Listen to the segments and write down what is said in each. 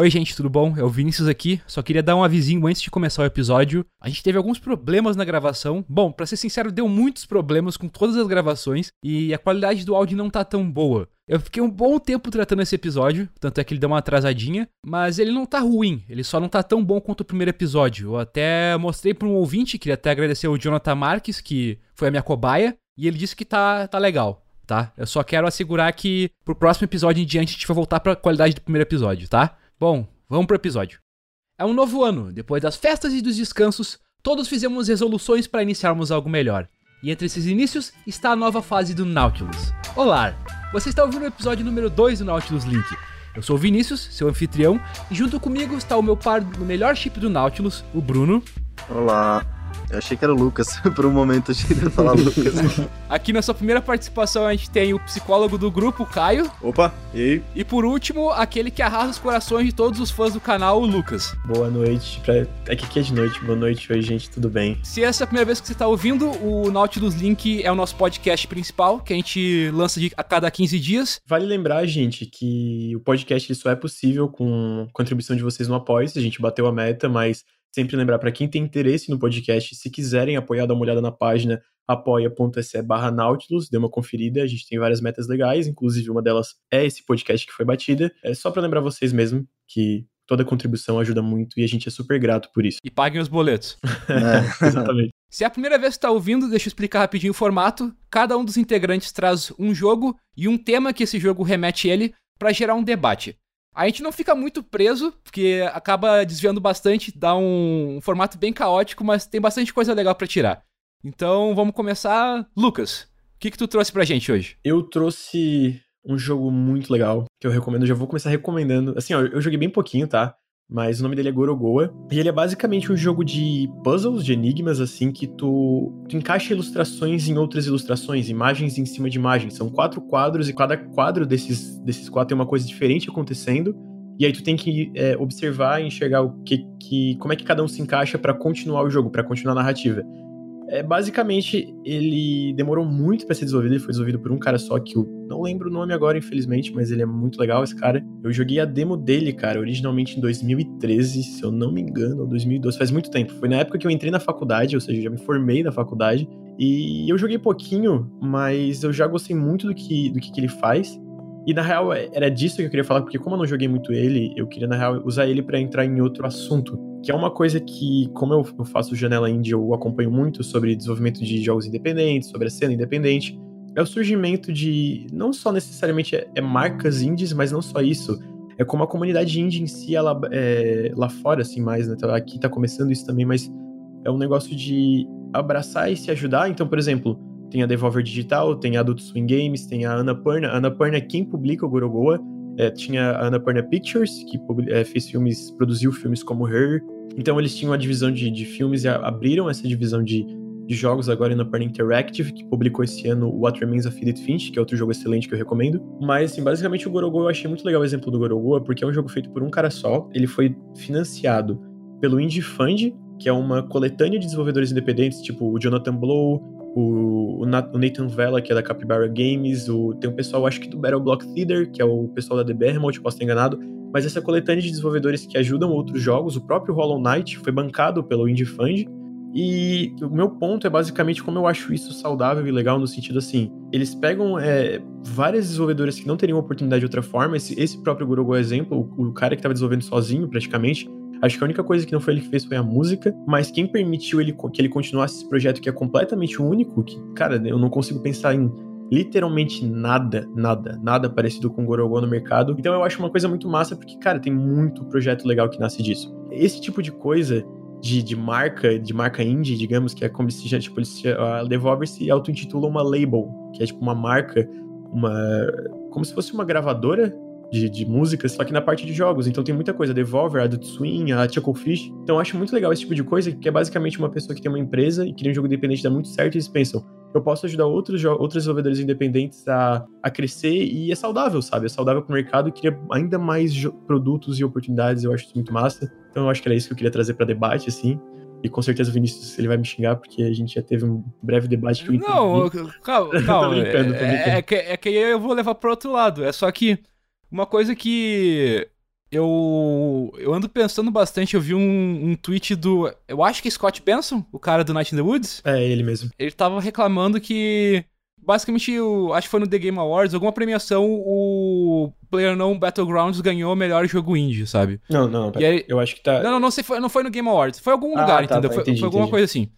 Oi, gente, tudo bom? É o Vinícius aqui. Só queria dar um avisinho antes de começar o episódio. A gente teve alguns problemas na gravação. Bom, para ser sincero, deu muitos problemas com todas as gravações e a qualidade do áudio não tá tão boa. Eu fiquei um bom tempo tratando esse episódio, tanto é que ele deu uma atrasadinha, mas ele não tá ruim, ele só não tá tão bom quanto o primeiro episódio. Eu até mostrei para um ouvinte, queria até agradecer o Jonathan Marques, que foi a minha cobaia, e ele disse que tá, tá legal, tá? Eu só quero assegurar que pro próximo episódio em diante a gente vai voltar pra qualidade do primeiro episódio, tá? Bom, vamos pro episódio. É um novo ano, depois das festas e dos descansos, todos fizemos resoluções para iniciarmos algo melhor. E entre esses inícios está a nova fase do Nautilus. Olá, você está ouvindo o episódio número 2 do Nautilus Link. Eu sou o Vinícius, seu anfitrião, e junto comigo está o meu par no melhor chip do Nautilus, o Bruno. Olá. Eu achei que era o Lucas. Por um momento eu achei que ia falar Lucas. Aqui na sua primeira participação a gente tem o psicólogo do grupo, o Caio. Opa, e aí? E por último, aquele que arrasa os corações de todos os fãs do canal, o Lucas. Boa noite. Pra... Aqui que é de noite. Boa noite, oi gente, tudo bem? Se essa é a primeira vez que você está ouvindo, o Nautilus Link é o nosso podcast principal, que a gente lança de, a cada 15 dias. Vale lembrar, gente, que o podcast só é possível com contribuição de vocês no apoio. A gente bateu a meta, mas Sempre lembrar para quem tem interesse no podcast, se quiserem apoiar, dá uma olhada na página apoia.se barra Nautilus, dê uma conferida, a gente tem várias metas legais, inclusive uma delas é esse podcast que foi batida. É só para lembrar vocês mesmo que toda contribuição ajuda muito e a gente é super grato por isso. E paguem os boletos. É, exatamente. Se é a primeira vez que está ouvindo, deixa eu explicar rapidinho o formato. Cada um dos integrantes traz um jogo e um tema que esse jogo remete ele para gerar um debate. A gente não fica muito preso, porque acaba desviando bastante, dá um, formato bem caótico, mas tem bastante coisa legal para tirar. Então vamos começar. Lucas, o que, que tu trouxe pra gente hoje? Eu trouxe um jogo muito legal que eu recomendo. Já vou começar recomendando. Assim, ó, eu joguei bem pouquinho, tá? Mas o nome dele é Gorogoa. E ele é basicamente um jogo de puzzles, de enigmas, assim, que tu, tu encaixa ilustrações em outras ilustrações, imagens em cima de imagens. São quatro quadros e cada quadro desses, desses quatro tem uma coisa diferente acontecendo. E aí tu tem que é, observar e enxergar o que, que, como é que cada um se encaixa para continuar o jogo, para continuar a narrativa. É, basicamente, ele demorou muito para ser desenvolvido, ele foi desenvolvido por um cara só, que eu não lembro o nome agora, infelizmente, mas ele é muito legal, esse cara. Eu joguei a demo dele, cara, originalmente em 2013, se eu não me engano, ou 2012, faz muito tempo. Foi na época que eu entrei na faculdade, ou seja, já me formei na faculdade, e eu joguei pouquinho, mas eu já gostei muito do que, do que, que ele faz. E na real, é, era disso que eu queria falar, porque como eu não joguei muito ele, eu queria, na real, usar ele para entrar em outro assunto que é uma coisa que, como eu, faço Janela Indie, eu acompanho muito sobre desenvolvimento de jogos independentes, sobre a cena independente, é o surgimento de, não só necessariamente é, é marcas indies, mas não só isso, é como a comunidade indie em si, ela, é, lá fora, assim, mais, né, tá, aqui tá começando isso também, mas é um negócio de abraçar e se ajudar, então, por exemplo, tem a Devolver Digital, tem a Adult Swing Games, tem a Annapurna, Annapurna é quem publica o Gorogoa, é, tinha a Annapurna Pictures, que é, fez filmes, produziu filmes como Her. Então eles tinham a divisão de, de filmes e abriram essa divisão de, de jogos agora na Annapurna Interactive, que publicou esse ano What Remains of Edith Finch, que é outro jogo excelente que eu recomendo. Mas, assim, basicamente o Gorogo, eu achei muito legal o exemplo do Gorogo, porque é um jogo feito por um cara só. Ele foi financiado pelo Indie Fund, que é uma coletânea de desenvolvedores independentes, tipo o Jonathan Blow, o, o Nathan Vela, que é da Capybara Games, o, tem um pessoal, acho que do Battle Block Theater, que é o pessoal da The Behemoth, posso estar enganado, mas essa coletânea de desenvolvedores que ajudam outros jogos, o próprio Hollow Knight foi bancado pelo Indie Fund, e o meu ponto é basicamente como eu acho isso saudável e legal no sentido assim, eles pegam é, várias desenvolvedoras que não teriam oportunidade de outra forma, esse, esse próprio Gurugo é exemplo, o, o cara que estava desenvolvendo sozinho praticamente, Acho que a única coisa que não foi ele que fez foi a música, mas quem permitiu ele que ele continuasse esse projeto que é completamente único, que, cara, eu não consigo pensar em literalmente nada, nada, nada parecido com Gorogô no mercado. Então eu acho uma coisa muito massa, porque, cara, tem muito projeto legal que nasce disso. Esse tipo de coisa de, de marca, de marca indie, digamos, que é como se tipo, a Devolver se auto-intitula uma label, que é tipo uma marca, uma. como se fosse uma gravadora de, de músicas, só que na parte de jogos. Então tem muita coisa, Devolver, Adult Swing, a Chucklefish. Então eu acho muito legal esse tipo de coisa, que é basicamente uma pessoa que tem uma empresa e cria um jogo independente dá muito certo e eles pensam, eu posso ajudar outros, outros desenvolvedores independentes a, a crescer e é saudável, sabe? É saudável pro mercado e cria ainda mais produtos e oportunidades, eu acho isso muito massa. Então eu acho que era isso que eu queria trazer para debate, assim. E com certeza o Vinícius ele vai me xingar, porque a gente já teve um breve debate que eu entendi. Não, calma, calma. é, é, que, é que eu vou levar pro outro lado. É só que uma coisa que eu eu ando pensando bastante, eu vi um, um tweet do. Eu acho que é Scott Benson, o cara do Night in the Woods. É, ele mesmo. Ele tava reclamando que. Basicamente, o, acho que foi no The Game Awards, alguma premiação, o PlayerUnknown Battlegrounds ganhou o melhor jogo indie, sabe? Não, não, E aí- eu acho que tá. Não, não, não, sei, foi, não foi no Game Awards, foi em algum Ah, lugar, tá, entendeu? tá, foi, entendi, foi alguma entendi. coisa assim.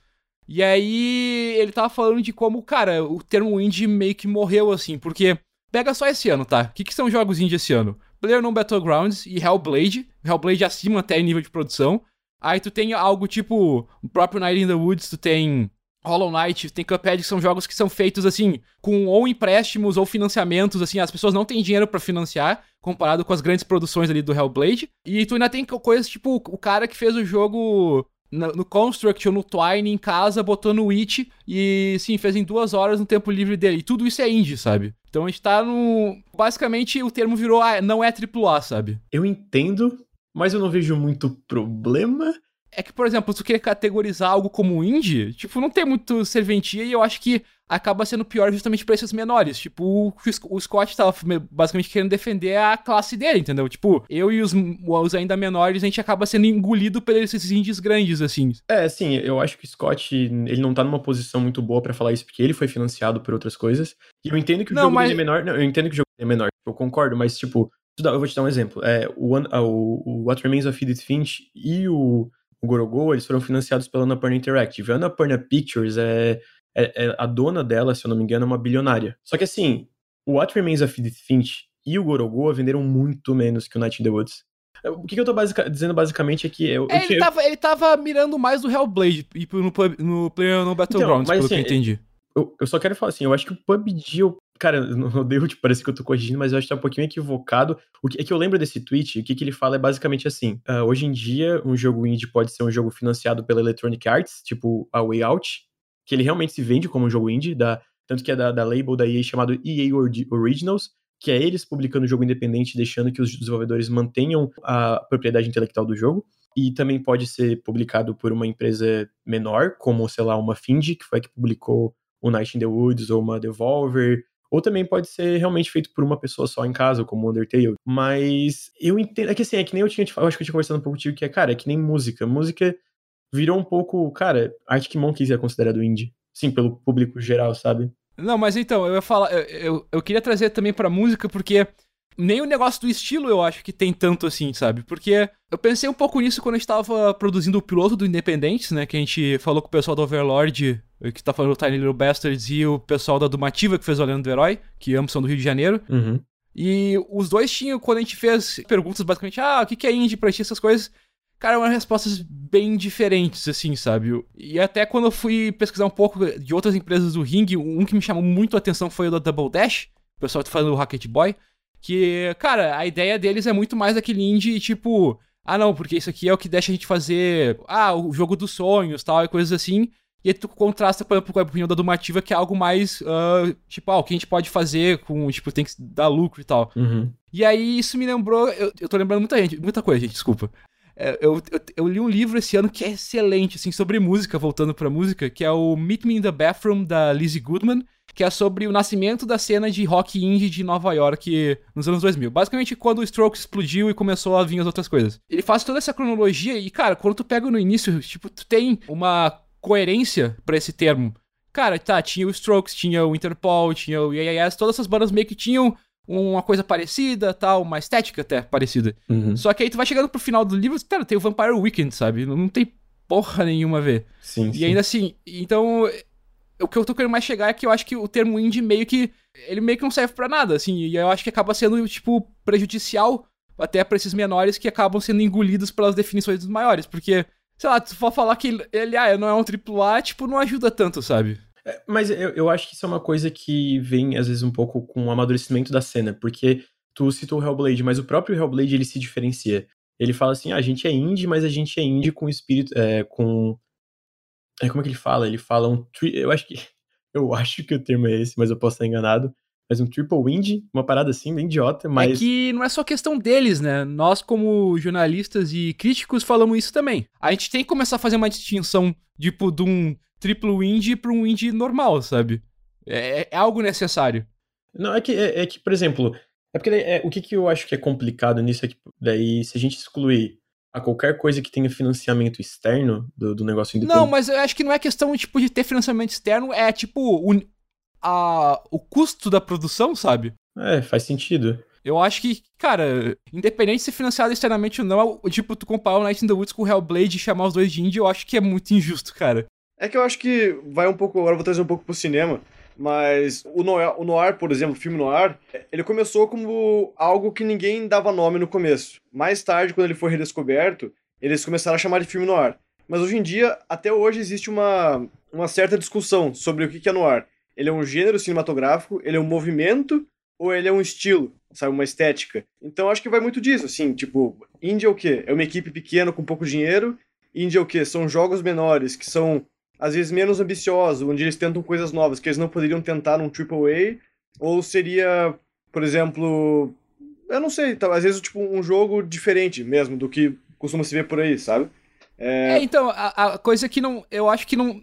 E aí ele tava falando de como, cara, o termo indie meio que morreu assim, porque pega só esse ano, tá? O que, que são jogos indie esse ano? PlayerUnknown Battlegrounds e Hellblade, Hellblade acima até em nível de produção. Aí tu tem algo tipo o próprio Night in the Woods, tu tem Hollow Knight, tem Cuphead, que são jogos que são feitos assim, com ou empréstimos ou financiamentos, assim, as pessoas não têm dinheiro pra financiar, comparado com as grandes produções ali do Hellblade. E tu ainda tem co- coisas tipo o cara que fez o jogo na- no Construct ou no Twine em casa, botou no Witch e, sim, fez em duas horas no tempo livre dele. E tudo isso é indie, sabe? Então a gente tá no. Basicamente o termo virou, ah, não é AAA, sabe? Eu entendo, mas eu não vejo muito problema. É que, por exemplo, se tu quer categorizar algo como indie, tipo, não tem muito serventia e eu acho que acaba sendo pior justamente pra esses menores. Tipo, o, o Scott tava me- basicamente querendo defender a classe dele, entendeu? Tipo, eu e os, os ainda menores, a gente acaba sendo engolido por esses indies grandes, assim. É, sim, eu acho que o Scott, ele não tá numa posição muito boa pra falar isso, porque ele foi financiado por outras coisas. E eu entendo que o Não, jogo mas- dele é menor. Não, eu entendo que o jogo é menor, eu concordo, mas, tipo, eu vou te dar um exemplo. É, o, One- o, o What Remains of Edith Finch e o, o Gorogo, eles foram financiados pela Annapurna Interactive. A Annapurna Pictures é, é, é- A dona dela, se eu não me engano, é uma bilionária. Só que, assim, o What Remains of Edith Finch e o Gorogo venderam muito menos que o Night in the Woods. O que, que eu tô basica- dizendo basicamente é que eu, eu É, ele, tinha- tava, ele tava mirando mais no Hellblade e no, pub- no Player no Battlegrounds, mas pelo que eu assim, entendi. eu, eu só quero falar assim, eu acho que o PUBG, eu, cara, não eu devo te parecer que eu tô corrigindo, mas eu acho que tá um pouquinho equivocado. O que, é que eu lembro desse tweet, o que, que ele fala é basicamente assim: ah, hoje em dia, um jogo indie pode ser um jogo financiado pela Electronic Arts, tipo a Way Out, que ele realmente se vende como um jogo indie, da, tanto que é da, da label da EA chamado EA Originals, que é eles publicando o jogo independente, deixando que os desenvolvedores mantenham a propriedade intelectual do jogo. E também pode ser publicado por uma empresa menor, como, sei lá, uma Findy, que foi a que publicou o Night in the Woods ou uma Devolver, ou também pode ser realmente feito por uma pessoa só em casa, como o Undertale. Mas eu entendo, é que assim, é que nem eu tinha falado, acho que eu tinha conversado um pouco contigo, que é, cara, é que nem música. Música virou um pouco, cara, Arctic Monkeys é considerado indie. Sim, pelo público geral, sabe? Não, mas então, eu ia falar. Eu, eu, eu queria trazer também pra música, porque nem o negócio do estilo eu acho que tem tanto assim, sabe? Porque eu pensei um pouco nisso quando a gente tava produzindo o piloto do Independentes, né? Que a gente falou com o pessoal do Overlord, que tá falando do Tiny Little Bastards, e o pessoal da Dumativa, que fez o Olhando do Herói, que ambos são do Rio de Janeiro. Uhum. E os dois tinham, quando a gente fez perguntas basicamente, ah, o que é indie pra ti, essas coisas, cara, eram respostas bem diferentes, assim, sabe? E até quando eu fui pesquisar um pouco de outras empresas do ringue, um que me chamou muito a atenção foi o da Double Dash, o pessoal tá falando do Rocket Boy, que, cara, a ideia deles é muito mais aquele indie, tipo, ah, não, porque isso aqui é o que deixa a gente fazer, ah, o jogo dos sonhos, tal, e coisas assim, e aí tu contrasta, por exemplo, com a opinião da Dumativa, que é algo mais, ah, tipo, ah, o que a gente pode fazer com, tipo, tem que dar lucro e tal. Uhum. E aí isso me lembrou. Eu, eu tô lembrando muita gente, muita coisa, gente, desculpa. É, eu, eu, eu li um livro esse ano que é excelente, assim, sobre música, voltando pra música, que é o Meet Me in the Bathroom, da Lizzie Goodman, que é sobre o nascimento da cena de rock indie de Nova York nos anos 2000. Basicamente, quando o Strokes explodiu e começou a vir as outras coisas. Ele faz toda essa cronologia e, cara, quando tu pega no início, tipo, tu tem uma coerência pra esse termo. Cara, tá, tinha o Strokes, tinha o Interpol, tinha o EAS, todas essas bandas meio que tinham uma coisa parecida, tal, uma estética até parecida. Uhum. Só que aí tu vai chegando pro final do livro, cara, tem o Vampire Weekend, sabe? Não, tem porra nenhuma a ver. Sim, sim. E ainda assim, então, o que eu tô querendo mais chegar é que eu acho que o termo indie meio que, ele meio que não serve pra nada, assim, e eu acho que acaba sendo, tipo, prejudicial até pra esses menores que acabam sendo engolidos pelas definições dos maiores, porque, sei lá, se for falar que ele, ah, não é um AAA, tipo, não ajuda tanto, sabe? É, Mas eu, eu acho que isso é uma coisa que vem, às vezes, um pouco com o amadurecimento da cena, porque tu citou o Hellblade, mas o próprio Hellblade, ele se diferencia. Ele fala assim, ah, a gente é indie, mas a gente é indie com espírito, é, com... É, como é que ele fala? Ele fala um... tri- Eu acho que... Eu acho que o termo é esse, mas eu posso estar enganado. Mas um triple indie, uma parada assim, bem idiota, mas... É que não é só questão deles, né? Nós, como jornalistas e críticos, falamos isso também. A gente tem que começar a fazer uma distinção, tipo, de um triplo indie pra um indie normal, sabe? É, é algo necessário. Não, é que, é, é que por exemplo, é porque daí, é, o que, que eu acho que é complicado nisso é que daí, se a gente excluir a qualquer coisa que tenha financiamento externo do, do negócio independente. Não, mas eu acho que não é questão tipo, de ter financiamento externo, é tipo o, a, o custo da produção, sabe? É, faz sentido. Eu acho que, cara, independente de ser financiado externamente ou não, tipo, tu comparar o Night in the Woods com o Hellblade e chamar os dois de indie, eu acho que é muito injusto, cara. É que eu acho que vai um pouco, agora eu vou trazer um pouco pro cinema, mas o noir, o noir, por exemplo, o filme noir, ele começou como algo que ninguém dava nome no começo. Mais tarde, quando ele foi redescoberto, eles começaram a chamar de filme noir. Mas hoje em dia, até hoje, existe uma, uma certa discussão sobre o que é noir. Ele é um gênero cinematográfico, ele é um movimento ou ele é um estilo, sabe, uma estética. Então acho que vai muito disso, assim, tipo, indie é o quê? É uma equipe pequena com pouco dinheiro, indie é o quê? São jogos menores, que são às vezes menos ambiciosos, onde eles tentam coisas novas que eles não poderiam tentar num AAA, ou seria, por exemplo, eu não sei, tá, às vezes tipo um jogo diferente mesmo do que costuma se ver por aí, sabe? É, é então, a, a coisa que não, eu acho que não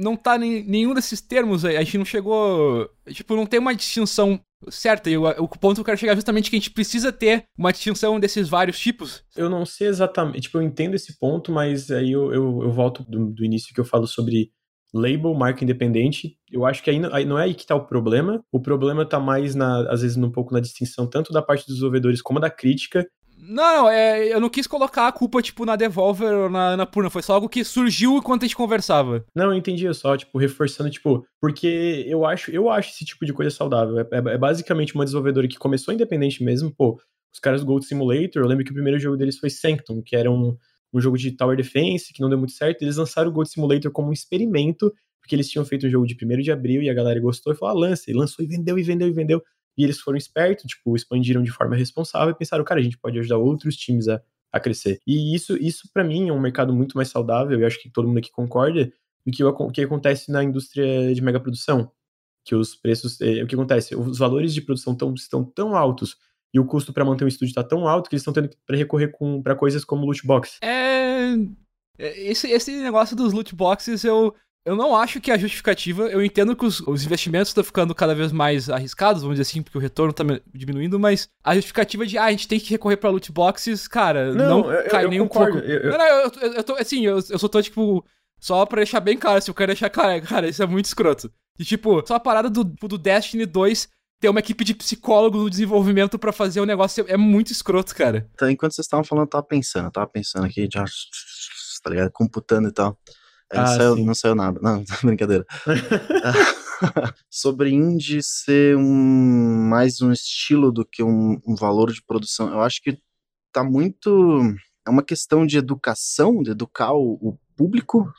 não tá em nenhum desses termos aí. A gente não chegou. Tipo, não tem uma distinção certa. E o, o ponto que eu quero chegar é justamente que a gente precisa ter uma distinção desses vários tipos. Eu não sei exatamente. Tipo, eu entendo esse ponto, mas aí eu, eu, eu volto do, do início que eu falo sobre label, marca independente, eu acho que aí não, aí não é aí que tá o problema. O problema tá mais, na, às vezes, um pouco na distinção tanto da parte dos desenvolvedores como da crítica. Não, é, eu não quis colocar a culpa, tipo, na Devolver ou na, na Purna. Foi só algo que surgiu enquanto a gente conversava. Não, eu entendi. Eu só, tipo, reforçando, tipo, porque eu acho, eu acho esse tipo de coisa saudável. É, é, é basicamente uma desenvolvedora que começou independente mesmo, pô. Os caras do Gold Simulator, eu lembro que o primeiro jogo deles foi Sanctum, que era um, um jogo de Tower Defense, que não deu muito certo. Eles lançaram o Gold Simulator como um experimento, porque eles tinham feito um jogo de 1 de abril e a galera gostou e falou: ah, lança. E lançou e vendeu e vendeu e vendeu. E eles foram espertos, tipo, expandiram de forma responsável e pensaram, cara, a gente pode ajudar outros times a, a crescer. E isso, isso para mim, é um mercado muito mais saudável, e acho que todo mundo aqui concorda, do que o que acontece na indústria de megaprodução. Que os preços. É, o que acontece? Os valores de produção tão, estão tão altos e o custo para manter um estúdio está tão alto que eles estão tendo que recorrer para coisas como loot box. É. é esse, esse negócio dos loot boxes eu, eu não acho que a justificativa. Eu entendo que os, os, investimentos estão ficando cada vez mais arriscados, vamos dizer assim, porque o retorno está diminuindo, mas a justificativa de, ah, a gente tem que recorrer para loot boxes, cara, não, não eu, cai eu, nem um pouco. Eu, não, não, eu, eu, eu tô, assim, eu, eu só tô, tipo, só pra deixar bem claro, se eu quero deixar claro, cara, isso é muito escroto. E, tipo, só a parada do, do Destiny 2 ter uma equipe de psicólogo no desenvolvimento para fazer o negócio é muito escroto, cara. Então, enquanto vocês estavam falando, eu tava pensando, eu tava pensando aqui, já, tá ligado? Computando e tal. Ah, não, saiu, não, saiu, nada. Não, brincadeira. Sobre indie ser um, mais um estilo do que um, um, valor de produção, eu acho que tá muito. É uma questão de educação, de educar o, o público.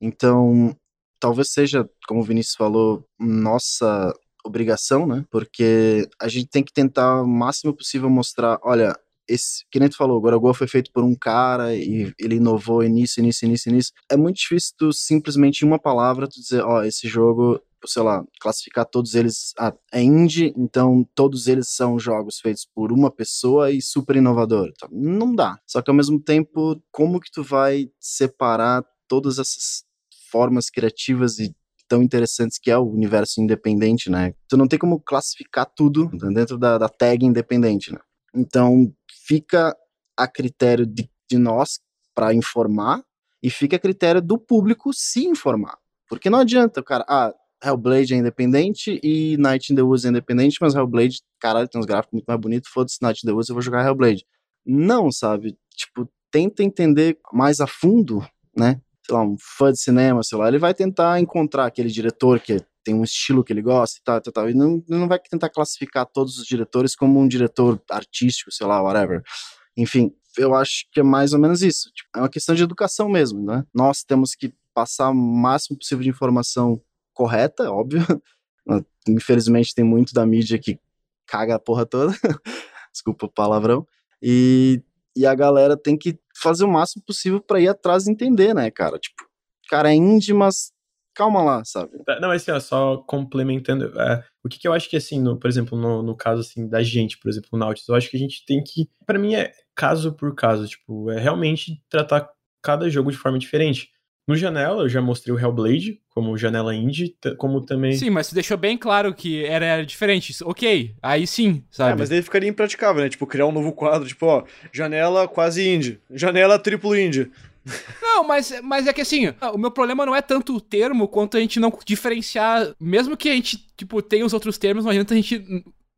Então, talvez seja, como o Vinícius falou, nossa obrigação, né? Porque a gente tem que tentar o máximo possível mostrar, olha, esse, que nem tu falou, o Gorogol foi feito por um cara e ele inovou nisso, nisso, nisso, nisso. É muito difícil tu simplesmente em uma palavra tu dizer, ó, oh, esse jogo, sei lá, classificar todos eles, ah, é indie, então todos eles são jogos feitos por uma pessoa e super inovador. Então, não dá. Só que ao mesmo tempo, como que tu vai separar todas essas formas criativas e tão interessantes que é o universo independente, né? Tu não tem como classificar tudo dentro da, da tag independente, né? Então, fica a critério de, de nós para informar e fica a critério do público se informar. Porque não adianta o cara, ah, Hellblade é independente e Night in the Woods é independente, mas Hellblade, caralho, tem uns gráficos muito mais bonitos, foda-se Night in the Woods, eu vou jogar Hellblade. Não, sabe? Tipo, tenta entender mais a fundo, né? Sei lá, um fã de cinema, sei lá, ele vai tentar encontrar aquele diretor que tem um estilo que ele gosta e tal, tal, tal. E não, não vai tentar classificar todos os diretores como um diretor artístico, sei lá, whatever. Enfim, eu acho que é mais ou menos isso. Tipo, é uma questão de educação mesmo, né? Nós temos que passar o máximo possível de informação correta, óbvio. Infelizmente tem muito da mídia que caga a porra toda. Desculpa o palavrão. E, e a galera tem que fazer o máximo possível para ir atrás e entender, né, cara? Tipo, cara é indie, mas calma lá, sabe? É, não, assim, ó, só complementando, é, o que, que, eu acho que, assim, no, por exemplo, no, no caso, assim, da gente, por exemplo, o Nautilus, eu acho que a gente tem que, para mim, é caso por caso, tipo, é realmente tratar cada jogo de forma diferente. No Janela, eu já mostrei o Hellblade como Janela Indie, como também... Sim, mas você deixou bem claro que era, era diferente. Ok, aí sim, sabe? É, mas daí ficaria impraticável, né? Tipo, criar um novo quadro, tipo, ó, Janela quase Indie, Janela triplo Indie. Não, mas, mas é que assim, o meu problema não é tanto o termo quanto a gente não diferenciar. Mesmo que a gente, tipo, tenha os outros termos, não adianta a gente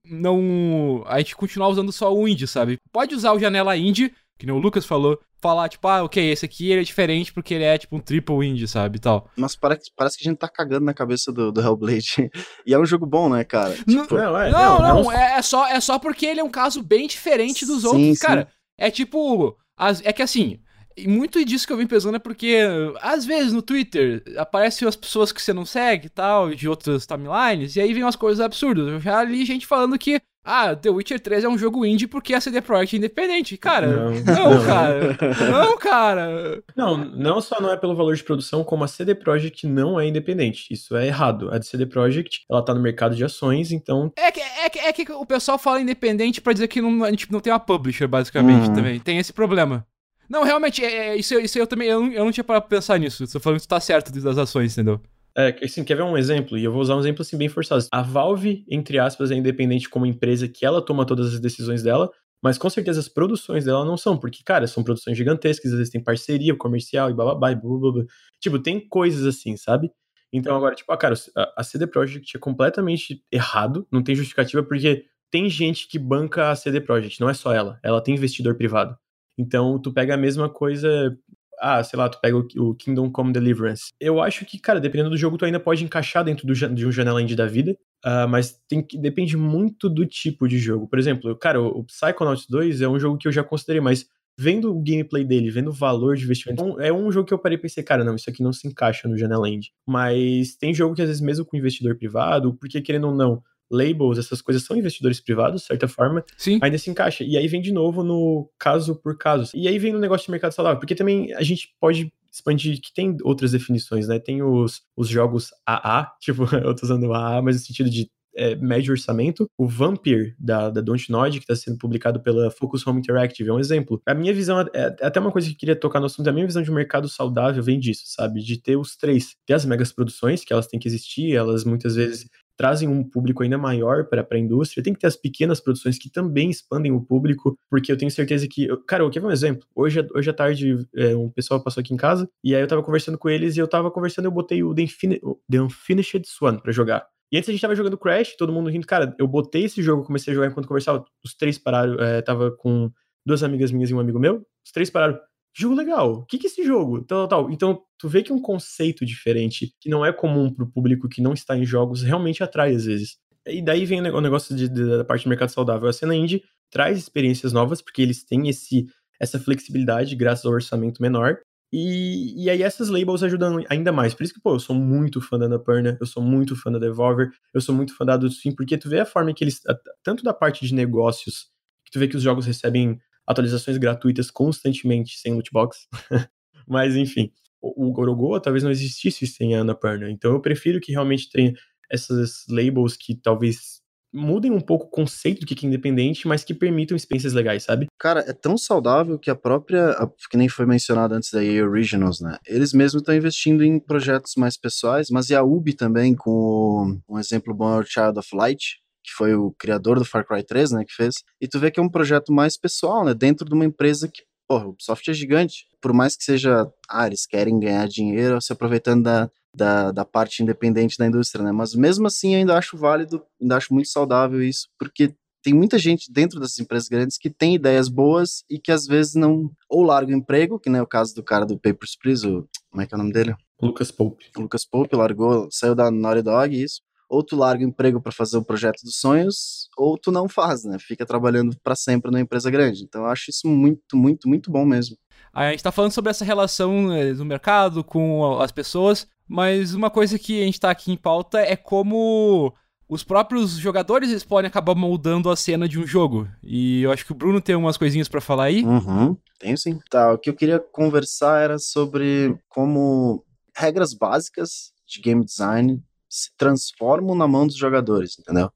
não. A gente continuar usando só o indie, sabe? Pode usar o janela indie, que nem o Lucas falou, falar, tipo, ah, ok, esse aqui ele é diferente porque ele é, tipo, um triple indie, sabe? tal. Mas parece, parece que a gente tá cagando na cabeça do, do Hellblade. e é um jogo bom, né, cara? Tipo... Não, é, não, não, não, É, é, só, é só porque ele é um caso bem diferente dos sim, outros. Sim. Cara, é tipo. As, é que assim. E muito disso que eu vim pensando é porque, às vezes, no Twitter, aparecem as pessoas que você não segue e tal, de outras timelines, e aí vem umas coisas absurdas. Eu já li gente falando que, ah, The Witcher 3 é um jogo indie porque a CD Projekt é independente. Cara, não, não, não, cara. Não, cara. Não, não só não é pelo valor de produção, como a CD Projekt não é independente. Isso é errado. A CD Projekt, ela tá no mercado de ações, então... É que, é que, é que o pessoal fala independente para dizer que não, a gente não tem uma publisher, basicamente, uhum. também. Tem esse problema. Não, realmente, é, é, isso, isso eu também. Eu não, eu não tinha para pensar nisso. Tô falando que tu tá certo das ações, entendeu? É, assim, quer ver um exemplo? E eu vou usar um exemplo assim bem forçado. A Valve, entre aspas, é independente como empresa que ela toma todas as decisões dela, mas com certeza as produções dela não são, porque, cara, são produções gigantescas, às vezes tem parceria comercial e blá blá, blá, blá, blá. Tipo, tem coisas assim, sabe? Então agora, tipo, ah, cara, a CD Projekt é completamente errado, não tem justificativa, porque tem gente que banca a CD Projekt, não é só ela, ela tem investidor privado. Então, tu pega a mesma coisa. Ah, sei lá, tu pega o, Kingdom Come Deliverance. Eu acho que, cara, dependendo do jogo, tu ainda pode encaixar dentro do, de um janela indie da vida. Uh, mas tem que, depende muito do tipo de jogo. Por exemplo, cara, o, o Psychonauts 2 é um jogo que eu já considerei, mas vendo o gameplay dele, vendo o valor de investimento, é um jogo que eu parei e pensei, cara, não, isso aqui não se encaixa no Janela Indie. Mas tem jogo que às vezes mesmo com investidor privado, porque querendo ou não, labels, essas coisas são investidores privados, de certa forma, Sim. ainda se encaixa. E aí vem de novo no caso por caso. E aí vem no negócio de mercado saudável, porque também a gente pode expandir que tem outras definições, né? Tem os, os jogos AA, tipo, eu tô usando AA, mas no sentido de é, médio orçamento. O Vampire, da, da Dontnod, que está sendo publicado pela Focus Home Interactive, é um exemplo. A minha visão, é, é, até uma coisa que eu queria tocar no assunto, a minha visão de um mercado saudável vem disso, sabe? De ter os três. Ter as megas produções, que elas têm que existir, elas muitas vezes trazem um público ainda maior para a indústria. Tem que ter as pequenas produções que também expandem o público, porque eu tenho certeza que. Cara, eu quero um exemplo. Hoje, hoje à tarde, é, um pessoal passou aqui em casa, e aí eu tava conversando com eles, e eu tava conversando, eu botei o The, Infin The Unfinished Swan para jogar. E antes a gente tava jogando Crash, todo mundo rindo. Cara, eu botei esse jogo, comecei a jogar enquanto conversava. Os três pararam. É, tava com duas amigas minhas e um amigo meu. Os três pararam jogo legal. O que, que é esse jogo? Tal, tal, tal. Então, tu vê que um conceito diferente, que não é comum pro público que não está em jogos, realmente atrai às vezes. E daí vem o negócio de, de, da parte do mercado saudável. A cena indie traz experiências novas, porque eles têm esse, essa flexibilidade graças ao orçamento menor. E, e aí essas labels ajudam ainda mais. Por isso que, pô, eu sou muito fã da Annapurna, eu sou muito fã da Devolver, eu sou muito fã da Adult Swim, porque tu vê a forma que eles, tanto da parte de negócios, que tu vê que os jogos recebem atualizações gratuitas constantemente sem lootbox. Mas enfim, o, Gorogoa talvez não existisse sem a Annapurna. Então eu prefiro que realmente tenha essas labels que talvez mudem um pouco o conceito do que é independente, mas que permitam experiências legais, sabe? Cara, é tão saudável que a própria, que nem foi mencionado antes da EA Originals, né? Eles mesmos estão investindo em projetos mais pessoais, mas e a Ubi também, com um exemplo bom é o Child of Light, que foi o criador do Far Cry 3, né, que fez. E tu vê que é um projeto mais pessoal, né, dentro de uma empresa que, porra, o Ubisoft é gigante. Por mais que seja, ah, eles querem ganhar dinheiro se aproveitando da, da, da parte independente da indústria, né, mas mesmo assim eu ainda acho válido, ainda acho muito saudável isso, porque tem muita gente dentro dessas empresas grandes que tem ideias boas e que às vezes não ou larga o emprego, que nem é o caso do cara do Papers, Please, o, como é que é o nome dele? Lucas Pope. Lucas Pope largou, saiu da Naughty Dog, isso ou tu larga o emprego para fazer o projeto dos sonhos, ou tu não faz, né? Fica trabalhando para sempre numa empresa grande. Então eu acho isso muito, muito, muito bom mesmo. A gente tá falando sobre essa relação eh, do mercado com as pessoas, mas uma coisa que a gente tá aqui em pauta é como os próprios jogadores eles podem acabar moldando a cena de um jogo. E eu acho que o Bruno tem umas coisinhas para falar aí. Uhum, tenho sim. Tá, o que eu queria conversar era sobre como regras básicas de game design se transformam na mão dos jogadores, entendeu?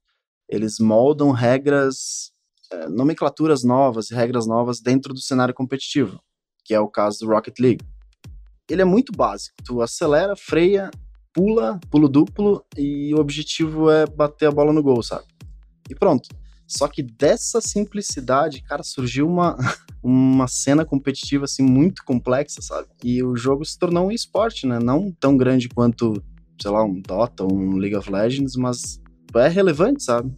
Eles moldam regras, é, nomenclaturas novas, regras novas dentro do cenário competitivo, que é o caso do Rocket League. ele é muito básico. Tu acelera, freia, pula, pulo duplo e o objetivo é bater a bola no gol, sabe? E pronto. Só que dessa simplicidade, cara, surgiu uma, uma cena competitiva assim muito complexa, sabe? E o jogo se tornou um esporte, né? Não tão grande quanto, sei lá, um Dota, um League of Legends, mas é relevante, sabe?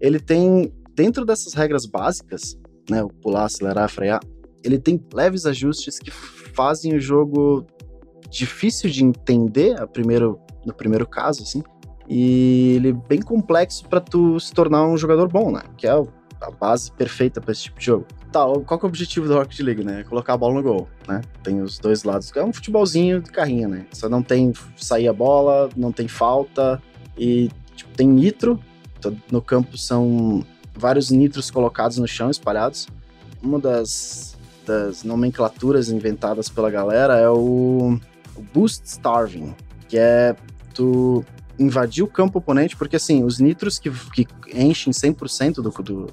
Ele tem dentro dessas regras básicas, né, o pular, acelerar, frear, ele tem leves ajustes que fazem o jogo difícil de entender a primeiro, no primeiro caso, assim, e ele é bem complexo para tu se tornar um jogador bom, né? Que é a base perfeita para esse tipo de jogo. Tá, qual que é o objetivo do Rocket League, né? Colocar a bola no gol, né? Tem os dois lados. É um futebolzinho de carrinho, né? Só não tem sair a bola, não tem falta e tipo, tem nitro. No campo são vários nitros colocados no chão, espalhados. Uma das, das nomenclaturas inventadas pela galera é o, o Boost Starving, que é tu invadir o campo oponente, porque assim, os nitros que, que enchem 100% do, do,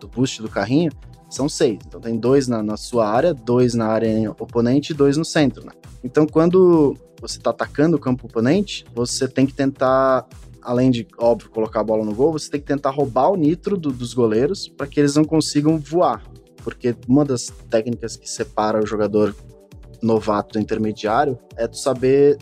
do boost do carrinho são seis. Então tem dois na, na sua área, dois na área oponente e dois no centro, né? Então quando você está atacando o campo oponente, você tem que tentar, além de, óbvio, colocar a bola no gol, você tem que tentar roubar o nitro do, dos goleiros para que eles não consigam voar. Porque uma das técnicas que separa o jogador novato do intermediário é tu saber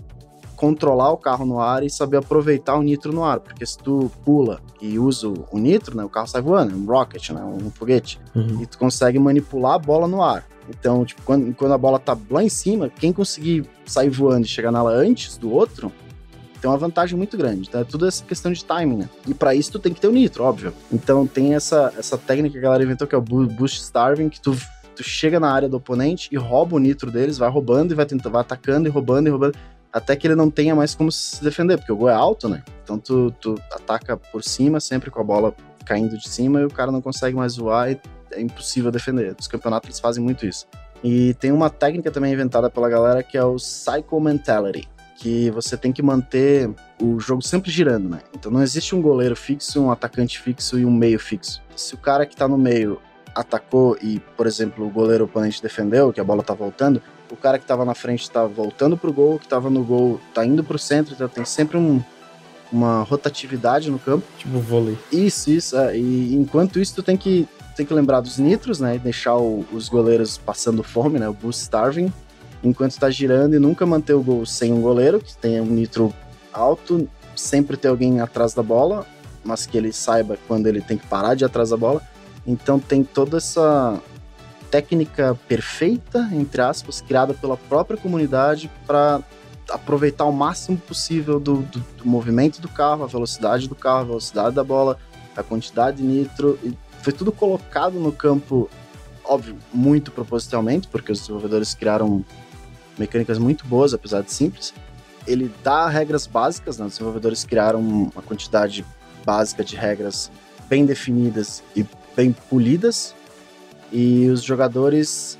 controlar o carro no ar e saber aproveitar o nitro no ar, porque se tu pula e usa o nitro, né, o carro sai voando, é um rocket, né, um foguete, uhum. e tu consegue manipular a bola no ar. Então, tipo, quando, quando a bola tá lá em cima, quem conseguir sair voando e chegar nela antes do outro, tem uma vantagem muito grande. Então é tudo essa questão de timing, né? E para isso tu tem que ter o nitro, óbvio. Então tem essa, essa técnica que a galera inventou que é o boost starving, que tu, tu chega na área do oponente e rouba o nitro deles, vai roubando e vai tentando, vai atacando e roubando e roubando até que ele não tenha mais como se defender, porque o gol é alto, né? Então tu, tu ataca por cima, sempre com a bola caindo de cima, e o cara não consegue mais voar e é impossível defender. Nos campeonatos eles fazem muito isso. E tem uma técnica também inventada pela galera que é o Psycho Mentality, que você tem que manter o jogo sempre girando, né? Então não existe um goleiro fixo, um atacante fixo e um meio fixo. Se o cara que tá no meio atacou e, por exemplo, o goleiro oponente defendeu, que a bola tá voltando, o cara que estava na frente está voltando pro gol, que estava no gol está indo pro centro, então tem sempre um, uma rotatividade no campo. Tipo vôlei. Isso, isso. É. E enquanto isso, tu tem que, tem que lembrar dos nitros, né? E deixar o, os goleiros passando fome, né? O boost starving. Enquanto está girando e nunca manter o gol sem um goleiro, que tenha um nitro alto, sempre ter alguém atrás da bola, mas que ele saiba quando ele tem que parar de ir atrás da bola. Então tem toda essa técnica perfeita, entre aspas, criada pela própria comunidade para aproveitar o máximo possível do, do, do, movimento do carro, a velocidade do carro, a velocidade da bola, a quantidade de nitro. Foi tudo colocado no campo, óbvio, muito propositalmente, porque os desenvolvedores criaram mecânicas muito boas, apesar de simples. Ele dá regras básicas, né? os desenvolvedores criaram uma quantidade básica de regras bem definidas e bem polidas e os jogadores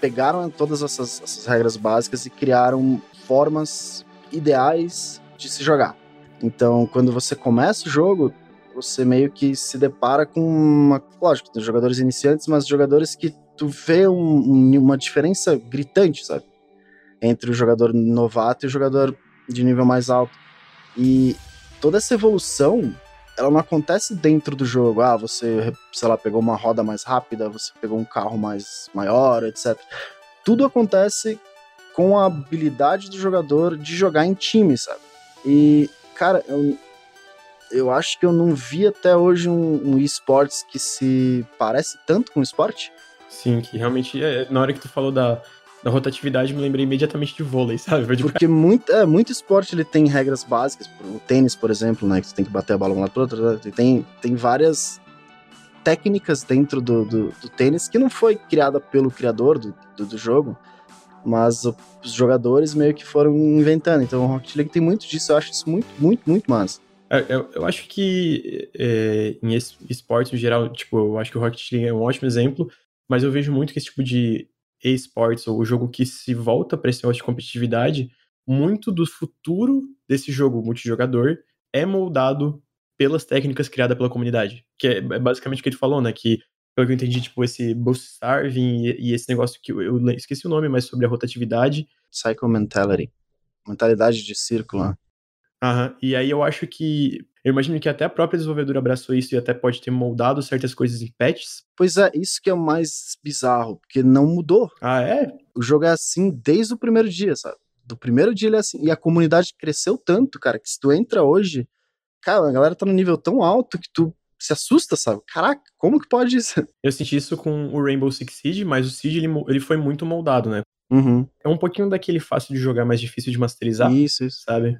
pegaram todas essas, essas regras básicas e criaram formas ideais de se jogar. Então, quando você começa o jogo, você meio que se depara com uma. Lógico, tem jogadores iniciantes, mas jogadores que tu vê um, uma diferença gritante, sabe? Entre o jogador novato e o jogador de nível mais alto. E toda essa evolução ela não acontece dentro do jogo. Ah, você, sei lá, pegou uma roda mais rápida, você pegou um carro mais maior, etc. Tudo acontece com a habilidade do jogador de jogar em time, sabe? E, cara, eu, eu acho que eu não vi até hoje um, um esportes que se parece tanto com esporte. Sim, que realmente, é, na hora que tu falou da, da rotatividade, me lembrei imediatamente de vôlei, sabe? De Porque muito, é, muito esporte ele tem regras básicas. O tênis, por exemplo, né? Que você tem que bater a bola um lado pro outro. Tem, tem várias técnicas dentro do, do, do, tênis que não foi criada pelo criador do, do, do jogo, mas os jogadores meio que foram inventando. Então o Rocket League tem muito disso, eu acho isso muito, muito, muito massa. É, eu, eu acho que é, em esportes em geral, tipo, eu acho que o Rocket League é um ótimo exemplo, mas eu vejo muito que esse tipo de esportes, ou o jogo que se volta para esse negócio de competitividade, muito do futuro desse jogo multijogador é moldado pelas técnicas criadas pela comunidade. Que é, é basicamente o que ele falou, né? Que pelo que eu entendi, tipo, esse boost starving e, e esse negócio que eu, eu, esqueci o nome, mas sobre a rotatividade. Cycle mentality. Mentalidade de círculo. Né? Aham, e aí eu acho que. Eu imagino que até a própria desenvolvedora abraçou isso e até pode ter moldado certas coisas em patches. Pois é, isso que é o mais bizarro, porque não mudou. Ah, é? O jogo é assim desde o primeiro dia, sabe? Do primeiro dia ele é assim. E a comunidade cresceu tanto, cara, que se tu entra hoje, cara, a galera tá num nível tão alto que tu se assusta, sabe? Caraca, como que pode isso? Eu senti isso com o Rainbow Six Siege, mas o Siege ele, ele foi muito moldado, né? Uhum. É um pouquinho daquele fácil de jogar, mais difícil de masterizar. Isso, isso. Sabe?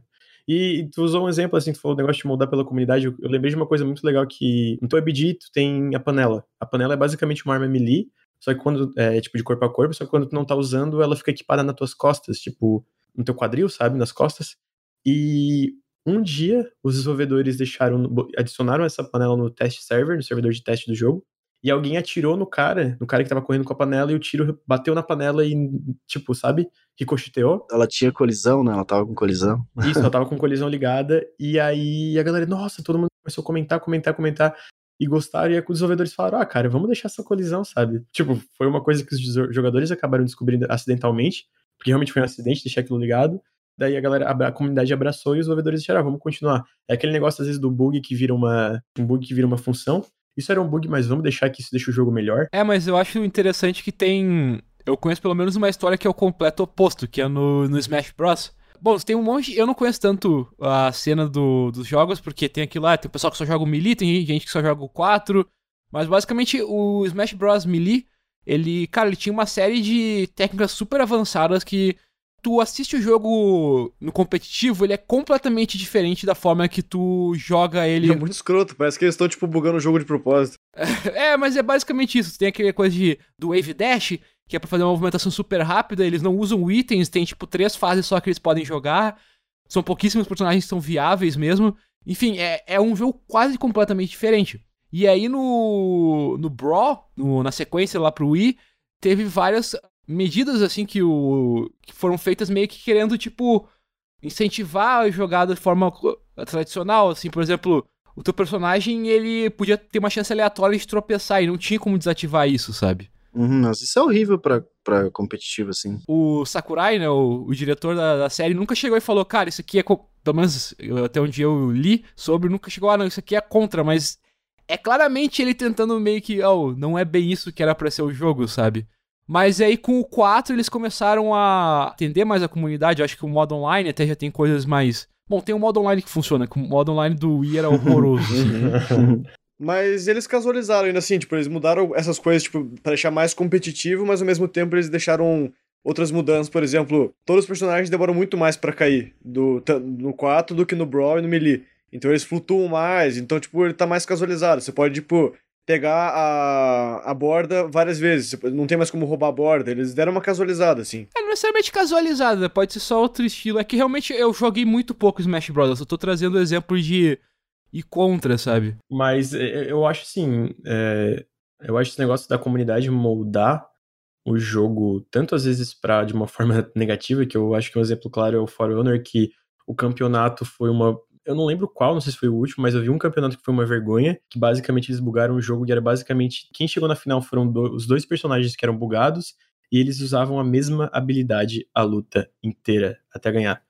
E tu usou um exemplo, assim, tu falou o negócio de moldar pela comunidade. Eu lembrei de uma coisa muito legal que no PUBG tu tem a panela. A panela é basicamente uma arma melee, só que quando é tipo de corpo a corpo, só que quando tu não tá usando, ela fica equipada nas tuas costas, tipo, no teu quadril, sabe? Nas costas. E um dia os desenvolvedores deixaram, adicionaram essa panela no test server, no servidor de teste do jogo, e alguém atirou no cara, no cara que tava correndo com a panela, e o tiro bateu na panela e, tipo, sabe, ricocheteou. Ela tinha colisão, né? Ela tava com colisão. Isso, ela tava com colisão ligada, e aí a galera, nossa, todo mundo começou a comentar, comentar, comentar, e gostaram, e aí os desenvolvedores falaram, ah, cara, vamos deixar essa colisão, sabe? Tipo, foi uma coisa que os jogadores acabaram descobrindo acidentalmente, porque realmente foi um acidente deixar aquilo ligado, daí a galera, a, comunidade abraçou e os desenvolvedores disseram, ah, vamos continuar. É aquele negócio, às vezes, do bug que vira uma, um bug que vira uma função, isso era um bug, mas vamos deixar que isso deixa o jogo melhor. É, mas eu acho interessante que tem. Eu conheço pelo menos uma história que é o completo oposto, que é no, no Smash Bros. Bom, tem um monte. Eu não conheço tanto a cena do, dos jogos, porque tem aquilo lá, tem o pessoal que só joga o Melee, tem gente que só joga o 4. Mas basicamente o Smash Bros. Melee, ele, cara, ele tinha uma série de técnicas super avançadas que tu assiste o jogo no competitivo, ele é completamente diferente da forma que tu joga ele. É muito escroto, parece que eles estão, tipo, bugando o jogo de propósito. é, mas é basicamente isso. Tem aquela coisa de, do Wave Dash, que é pra fazer uma movimentação super rápida, eles não usam itens, tem, tipo, três fases só que eles podem jogar. São pouquíssimos personagens que são viáveis mesmo. Enfim, é, é um jogo quase completamente diferente. E aí no, no Brawl, no, na sequência lá pro Wii, teve várias medidas assim que, o, que foram feitas meio que querendo, tipo, incentivar a jogada de forma tradicional, assim, por exemplo, o teu personagem, ele podia ter uma chance aleatória de tropeçar e não tinha como desativar isso, sabe? Uhum, mas isso é horrível pra, pra competitivo, assim. O Sakurai, né, o, o diretor da, da, série, nunca chegou e falou, cara, isso aqui é. Pelo menos até onde eu li sobre, nunca chegou, ah, não, isso aqui é contra, mas é claramente ele tentando meio que, oh, não é bem isso que era pra ser o jogo, sabe? Mas aí com o 4 eles começaram a atender mais a comunidade. Eu acho que o modo online até já tem coisas mais. Bom, tem um modo online que funciona, que o modo online do Wii era horroroso. assim. Mas eles casualizaram ainda assim, tipo, eles mudaram essas coisas, tipo, pra deixar mais competitivo, mas ao mesmo tempo eles deixaram outras mudanças, por exemplo, todos os personagens demoram muito mais para cair do, no 4 do que no Brawl e no Melee. Então eles flutuam mais, então, tipo, ele tá mais casualizado. Você pode, tipo, pegar a, a borda várias vezes. Não tem mais como roubar a borda. Eles deram uma casualizada, assim. É, não necessariamente casualizada, pode ser só outro estilo. É que realmente eu joguei muito pouco Smash Bros. Eu tô trazendo exemplos de e contra, sabe? Mas é, é, eu acho assim. É, eu acho esse negócio da comunidade moldar o jogo, tanto às vezes pra, de uma forma negativa, que eu acho que um exemplo claro é o For Honor, que o campeonato foi uma eu não lembro qual, não sei se foi o último, mas eu vi um campeonato que foi uma vergonha, que basicamente eles bugaram o jogo e era basicamente quem chegou na final foram do, os dois personagens que eram bugados e eles usavam a mesma habilidade a luta inteira até ganhar.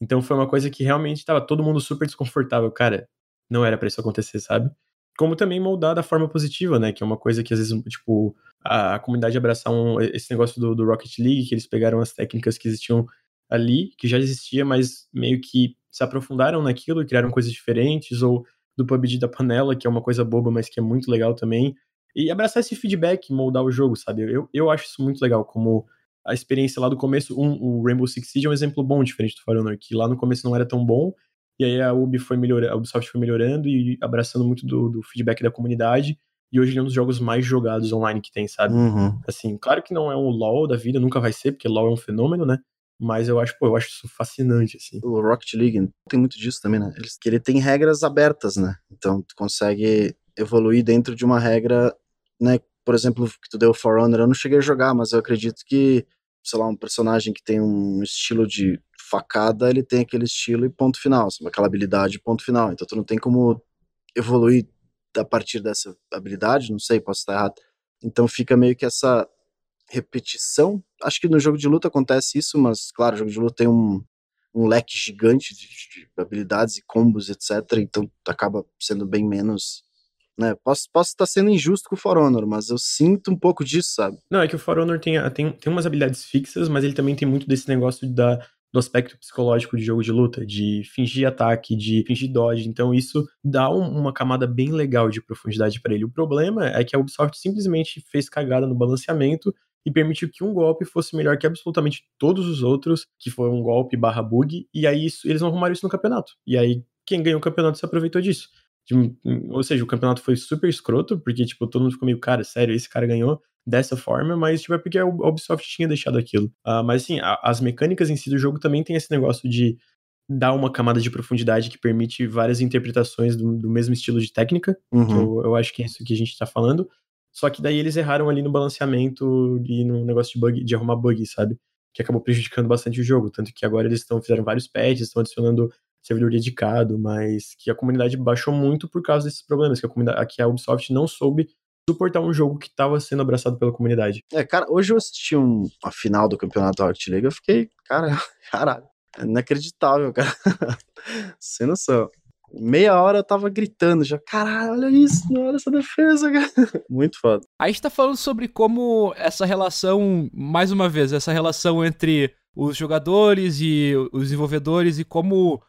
Então foi uma coisa que realmente estava todo mundo super desconfortável, cara. Não era para isso acontecer, sabe? Como também moldar da forma positiva, né? Que é uma coisa que às vezes, tipo, a, a comunidade abraçar um, esse negócio do, do Rocket League, que eles pegaram as técnicas que existiam ali, que já existia, mas meio que se aprofundaram naquilo e criaram coisas diferentes, ou do PUBG da panela, que é uma coisa boba, mas que é muito legal também. E abraçar esse feedback, moldar o jogo, sabe? Eu, eu acho isso muito legal, como a experiência lá do começo, um, o Rainbow Six Siege é um exemplo bom, diferente do Fire Honor, que lá no começo não era tão bom, e aí a, Ubi foi melhorando, a Ubisoft foi melhorando e abraçando muito do, do feedback da comunidade, e hoje é um dos jogos mais jogados online que tem, sabe? Uhum. Assim, claro que não é um LoL da vida, nunca vai ser, porque LoL é um fenômeno, né? Mas eu acho, pô, eu acho isso fascinante, assim. O Rocket League tem muito disso também, né? Que ele tem regras abertas, né? Então tu consegue evoluir dentro de uma regra, né? Por exemplo, que tu deu For Honor, eu não cheguei a jogar, mas eu acredito que, sei lá, um personagem que tem um estilo de facada, ele tem aquele estilo e ponto final, aquela habilidade ponto final. Então tu não tem como evoluir a partir dessa habilidade, não sei, posso estar errado. Então fica meio que essa repetição. Acho que no jogo de luta acontece isso, mas claro, o jogo de luta tem um, um leque gigante de, de habilidades e combos, etc. Então acaba sendo bem menos né? Posso, posso estar sendo injusto com o For Honor, mas eu sinto um pouco disso, sabe? Não, é que o For Honor tem, tem, tem umas habilidades fixas, mas ele também tem muito desse negócio da, do aspecto psicológico de jogo de luta, de fingir ataque, de fingir dodge. Então isso dá um, uma camada bem legal de profundidade para ele. O problema é que a Ubisoft simplesmente fez cagada no balanceamento e permitiu que um golpe fosse melhor que absolutamente todos os outros, que foi um golpe barra bug, e aí isso, eles não arrumaram isso no campeonato. E aí quem ganhou o campeonato se aproveitou disso. De, ou seja, o campeonato foi super escroto, porque, tipo, todo mundo ficou meio, cara, sério, esse cara ganhou dessa forma, mas, tipo, é porque a Ubisoft tinha deixado aquilo. Uh, mas, assim, a, as mecânicas em si do jogo também tem esse negócio de dar uma camada de profundidade que permite várias interpretações do, do mesmo estilo de técnica, uhum. que eu, eu, acho que é isso que a gente tá falando. Só que daí eles erraram ali no balanceamento e no negócio de bug, de arrumar bug, sabe? Que acabou prejudicando bastante o jogo. Tanto que agora eles estão fizeram vários patches, estão adicionando servidor dedicado, mas que a comunidade baixou muito por causa desses problemas, que a, comunidade, que a Ubisoft não soube suportar um jogo que estava sendo abraçado pela comunidade. É, cara, hoje eu assisti um, a final do campeonato Rocket League, eu fiquei, cara, caralho, é inacreditável, cara. Sem noção. Meia hora eu tava gritando já, caralho, olha isso, olha essa defesa, cara. Muito foda. A gente tá falando sobre como essa relação, mais uma vez, essa relação entre os jogadores e os desenvolvedores e como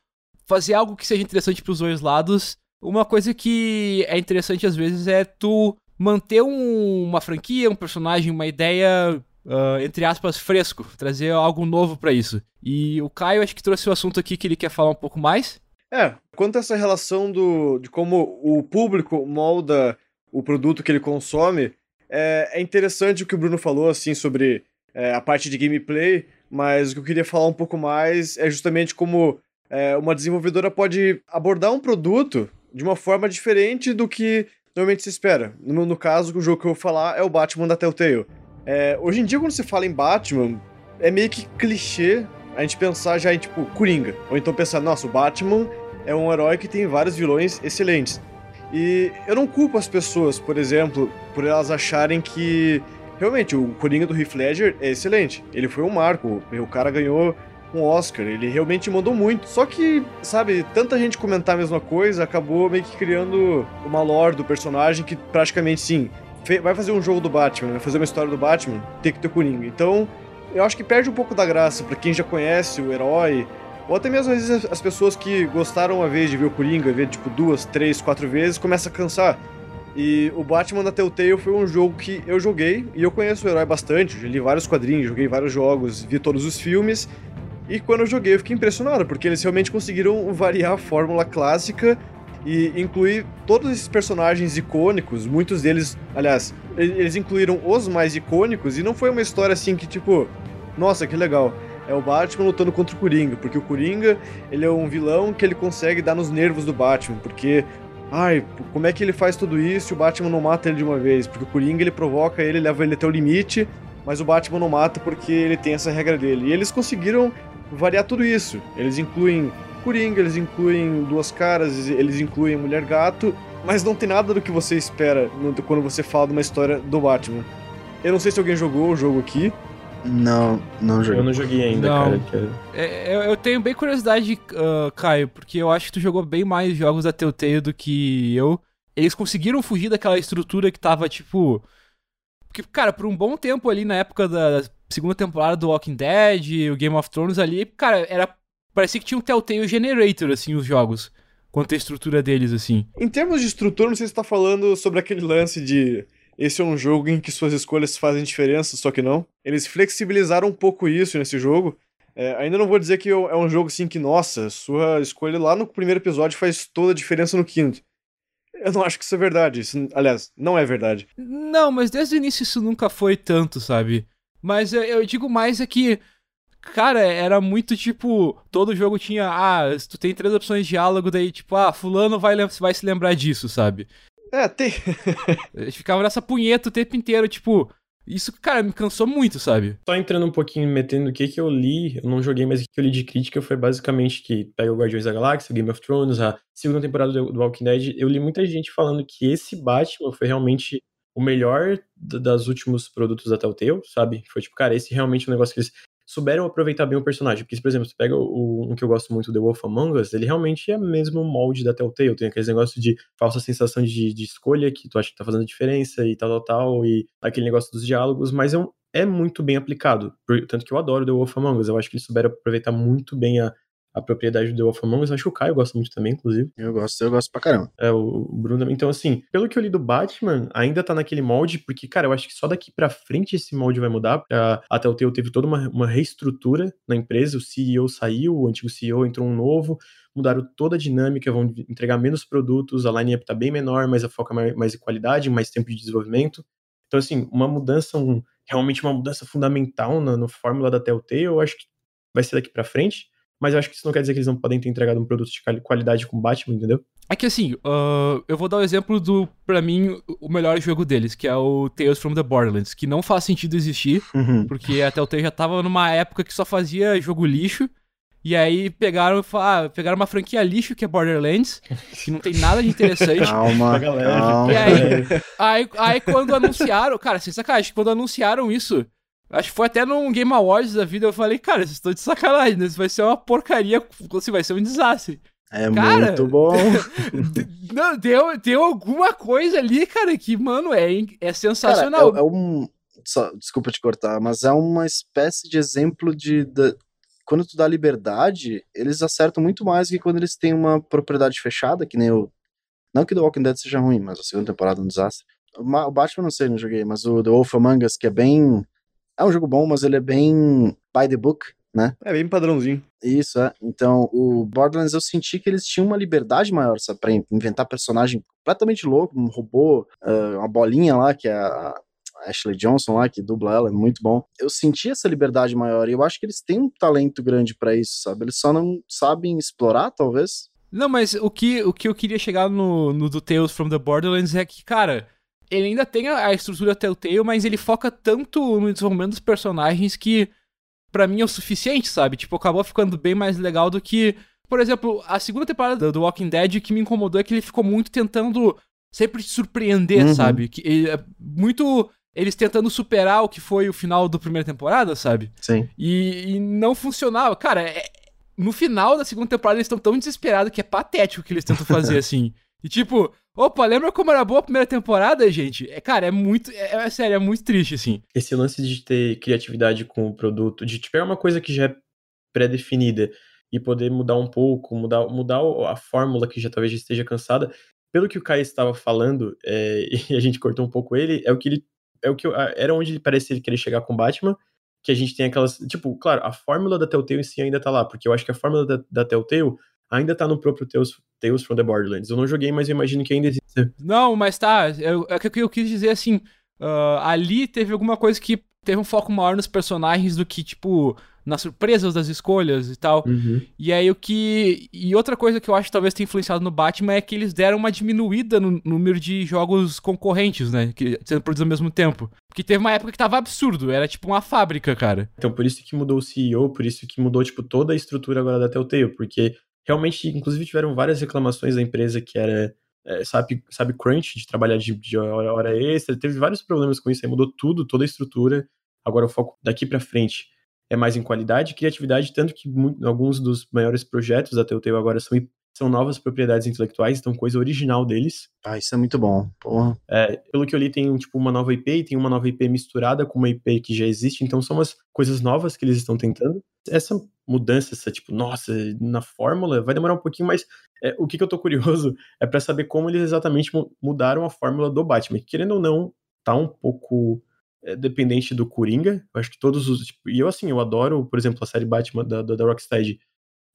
fazer algo que seja interessante para os dois lados. Uma coisa que é interessante às vezes é tu manter um, uma franquia, um personagem, uma ideia, uh, entre aspas, fresco, trazer algo novo para isso. E o Caio acho que trouxe o assunto aqui que ele quer falar um pouco mais. É, quanto a essa relação do, de como o público molda o produto que ele consome, é, é interessante o que o Bruno falou, assim, sobre é, a parte de gameplay, mas o que eu queria falar um pouco mais é justamente como é, uma desenvolvedora pode abordar um produto de uma forma diferente do que normalmente se espera. No, no caso, o jogo que eu vou falar é o Batman da Telltale. É, hoje em dia, quando se fala em Batman, é meio que clichê a gente pensar já em, tipo, Coringa. Ou então pensar, nossa, o Batman é um herói que tem vários vilões excelentes. E eu não culpo as pessoas, por exemplo, por elas acharem que realmente o Coringa do Heath Ledger é excelente. Ele foi um marco, o cara ganhou um Oscar. Ele realmente mandou muito. Só que, sabe, tanta gente comentar a mesma coisa acabou meio que criando uma lore do personagem que praticamente sim. Vai fazer um jogo do Batman, vai fazer uma história do Batman, tem que ter Coringa. Então, eu acho que perde um pouco da graça para quem já conhece o herói, ou até mesmo às vezes as pessoas que gostaram uma vez de ver o Coringa, ver tipo duas, três, quatro vezes, começa a cansar. E o Batman da Telltale foi um jogo que eu joguei e eu conheço o herói bastante. Li vários quadrinhos, joguei vários jogos, vi todos os filmes e quando eu joguei, eu fiquei impressionado, porque eles realmente conseguiram variar a fórmula clássica e incluir todos esses personagens icônicos, muitos deles, aliás, eles incluíram os mais icônicos e não foi uma história assim que tipo, nossa, que legal. É o Batman lutando contra o Coringa, porque o Coringa, ele é um vilão que ele consegue dar nos nervos do Batman, porque ai, como é que ele faz tudo isso e o Batman não mata ele de uma vez? Porque o Coringa ele provoca ele, leva ele até o limite, mas o Batman não mata porque ele tem essa regra dele. E eles conseguiram variar tudo isso. Eles incluem Coringa, eles incluem Duas Caras, eles incluem Mulher Gato, mas não tem nada do que você espera quando você fala de uma história do Batman. Eu não sei se alguém jogou o jogo aqui. Não, não joguei. Eu não joguei ainda, não. cara. É, eu tenho bem curiosidade, uh, Caio, porque eu acho que tu jogou bem mais jogos da Telltale do que eu. Eles conseguiram fugir daquela estrutura que tava, tipo... Porque, cara, por um bom tempo ali na época da segunda temporada do Walking Dead, o Game of Thrones ali, cara, era parecia que tinha um Telltale Generator assim os jogos, quanto a estrutura deles assim. Em termos de estrutura, não sei se você tá falando sobre aquele lance de esse é um jogo em que suas escolhas fazem diferença, só que não. Eles flexibilizaram um pouco isso nesse jogo. É, ainda não vou dizer que é um jogo assim que, nossa, sua escolha lá no primeiro episódio faz toda a diferença no quinto. Eu não acho que isso é verdade. Isso, aliás, não é verdade. Não, mas desde o início isso nunca foi tanto, sabe? Mas eu, digo mais é que, cara, era muito tipo. Todo jogo tinha. Ah, tu tem três opções de diálogo, daí, tipo, ah, fulano vai, vai se lembrar disso, sabe? É, tem. Eles ficavam nessa punheta o tempo inteiro, tipo. Isso, cara, me cansou muito, sabe? Só entrando um pouquinho, metendo o que que eu li, eu não joguei, mas o que eu li de crítica foi basicamente que pega o Guardiões da Galáxia, Game of Thrones, a segunda temporada do Walking Dead, eu li muita gente falando que esse Batman foi realmente o melhor das últimos produtos da Telltale, sabe? Foi tipo, cara, esse realmente é um negócio que eles souberam aproveitar bem o personagem. Porque, por exemplo, você pega o, um que eu gosto muito, The Wolf Among Us, ele realmente é mesmo molde da Telltale. Tem aqueles negócios de falsa sensação de, de escolha, que tu acha que tá fazendo diferença e tal, tal, tal, e aquele negócio dos diálogos, mas é, um, é muito bem aplicado. Tanto que eu adoro The Wolf Among Us. Eu acho que eles souberam aproveitar muito bem a, a propriedade do The Wolf Among Us. Acho que o Caio gosta muito também, inclusive. Eu gosto, eu gosto pra caramba. É, o Bruno também. Então, assim, pelo que eu li do Batman, ainda tá naquele molde, porque, cara, eu acho que só daqui pra frente esse molde vai mudar. A, Telltale teve toda uma, uma reestrutura na empresa, o CEO saiu, o antigo CEO entrou um novo, mudaram toda a dinâmica, vão entregar menos produtos, a line-up tá bem menor, mas a foca mais, mais em qualidade, mais tempo de desenvolvimento. Então, assim, uma mudança, um, realmente uma mudança fundamental na, na fórmula da Telltale, eu acho que vai ser daqui para frente mas eu acho que isso não quer dizer que eles não podem ter entregado um produto de qualidade com Batman, entendeu? É que assim, uh, eu vou dar o um exemplo do, para mim, o melhor jogo deles, que é o Tales from the Borderlands, que não faz sentido existir, uhum. porque a Telltale já tava numa época que só fazia jogo lixo, e aí pegaram, ah, pegaram uma franquia lixo que é Borderlands, que não tem nada de interessante. calma, calma. E aí, aí, aí, quando anunciaram, cara, sem sacanagem, quando anunciaram isso, Acho que foi até num Game Awards da vida, eu falei, cara, vocês estão de sacanagem, né? Isso vai ser uma porcaria, assim, vai ser um desastre. É cara, muito bom. não, deu, deu alguma coisa ali, cara, que, mano, é, é sensacional. Cara, é, é, um. Só, desculpa te cortar, mas é uma espécie de exemplo de, de. Quando tu dá liberdade, eles acertam muito mais que quando eles têm uma propriedade fechada, que nem o. Não que The Walking Dead seja ruim, mas a segunda temporada é um desastre. O Batman não sei, não joguei, mas o The Wolf Among Us, que é bem é um jogo bom, mas ele é bem by the book, né? É bem padrãozinho. Isso, é. Então, o Borderlands eu senti que eles tinham uma liberdade maior, sabe? Pra inventar personagem completamente louco, um robô, uh, uma bolinha lá, que é a Ashley Johnson lá, que dubla ela, é muito bom. Eu senti essa liberdade maior e eu acho que eles têm um talento grande para isso, sabe? Eles só não sabem explorar, talvez. Não, mas o que, o que eu queria chegar no, no do Tales from the Borderlands é que, cara, ele ainda tem a, estrutura Telltale, mas ele foca tanto no desenvolvimento dos personagens que para mim é o suficiente, sabe? Tipo, acabou ficando bem mais legal do que, por exemplo, a segunda temporada do Walking Dead que me incomodou é que ele ficou muito tentando sempre te surpreender, uhum. sabe? Que ele, é muito eles tentando superar o que foi o final da primeira temporada, sabe? Sim. E, e não funcionava. Cara, é, no final da segunda temporada eles estão tão desesperados que é patético o que eles tentam fazer, assim. E tipo, Opa, lembra como era boa a primeira temporada, gente? É, cara, é muito. É, é sério, é muito triste, assim. Esse lance de ter criatividade com o produto, de tiver uma coisa que já é pré-definida e poder mudar um pouco, mudar, mudar a fórmula que já talvez já esteja cansada. Pelo que o Kai estava falando, é, e a gente cortou um pouco ele, é o que ele. É o que era onde ele parecia querer chegar com Batman, que a gente tem aquelas. Tipo, claro, a fórmula da Telltale em si ainda tá lá, porque eu acho que a fórmula da, da Telltale ainda tá no próprio Tales, Tales from the Borderlands. Eu não joguei, mas eu imagino que ainda existe. Não, mas tá. Eu, é que eu quis dizer assim. Uh, ali teve alguma coisa que teve um foco maior nos personagens do que, tipo, nas surpresas das escolhas e tal. Uhum. E aí o que. E outra coisa que eu acho que talvez tenha influenciado no Batman é que eles deram uma diminuída no número de jogos concorrentes, né? Que sendo produzidos ao mesmo tempo. Porque teve uma época que tava absurdo, era tipo uma fábrica, cara. Então por isso que mudou o CEO, por isso que mudou, tipo, toda a estrutura agora da Telltale, porque realmente, inclusive, tiveram várias reclamações da empresa que era, é, sabe, sabe, crunch, de trabalhar de, de hora, hora extra. Teve vários problemas com isso, aí mudou tudo, toda a estrutura. Agora o foco daqui para frente é mais em qualidade e criatividade, tanto que muito, alguns dos maiores projetos da Telltale agora são são novas propriedades intelectuais, então coisa original deles. Ah, isso é muito bom. É, pelo que eu li, tem tipo uma nova IP e tem uma nova IP misturada com uma IP que já existe, então são umas coisas novas que eles estão tentando. Essa mudança, essa tipo, nossa, na fórmula vai demorar um pouquinho, mas é, o que, que eu tô curioso é para saber como eles exatamente mudaram a fórmula do Batman. Querendo ou não, tá um pouco é, dependente do Coringa. Eu acho que todos os. Tipo, e eu, assim, eu adoro, por exemplo, a série Batman da, da, da Rocksteady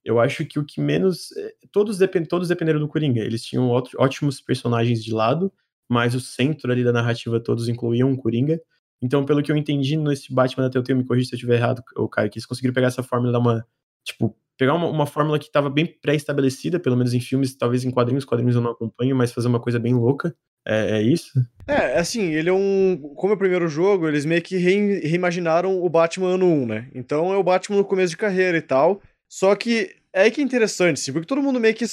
eu acho que o que menos. Eh, todos, depend, todos dependeram do Coringa. Eles tinham ótimos personagens de lado, mas o centro ali da narrativa todos incluíam o Coringa. Então, pelo que eu entendi nesse Batman da Telltale, me corrija se eu estiver errado, o Caio, que eles conseguiram pegar essa fórmula dar uma. Tipo, pegar uma, uma fórmula que estava bem pré-estabelecida, pelo menos em filmes, talvez em quadrinhos, quadrinhos eu não acompanho, mas fazer uma coisa bem louca. É, é isso? É, assim, ele é um. Como é o primeiro jogo, eles meio que reimaginaram o Batman ano 1, né? Então é o Batman no começo de carreira e tal. Só que é que é interessante, sim, porque todo mundo meio que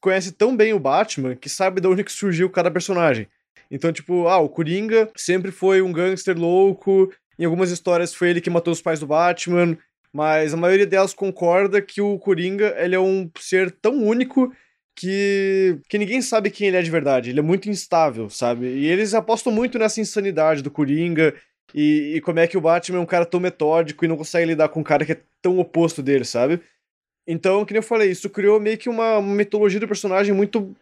conhece tão bem o Batman que sabe de onde que surgiu cada personagem. Então, tipo, ah, o Coringa sempre foi um gangster louco, em algumas histórias foi ele que matou os pais do Batman, mas a maioria delas concorda que o Coringa, ele é um ser tão único que, que ninguém sabe quem ele é de verdade. Ele é muito instável, sabe? E eles apostam muito nessa insanidade do Coringa e, e como é que o Batman é um cara tão metódico e não consegue lidar com um cara que é tão oposto dele, sabe? Então, que eu falei, isso criou meio que uma, uma mitologia do personagem muito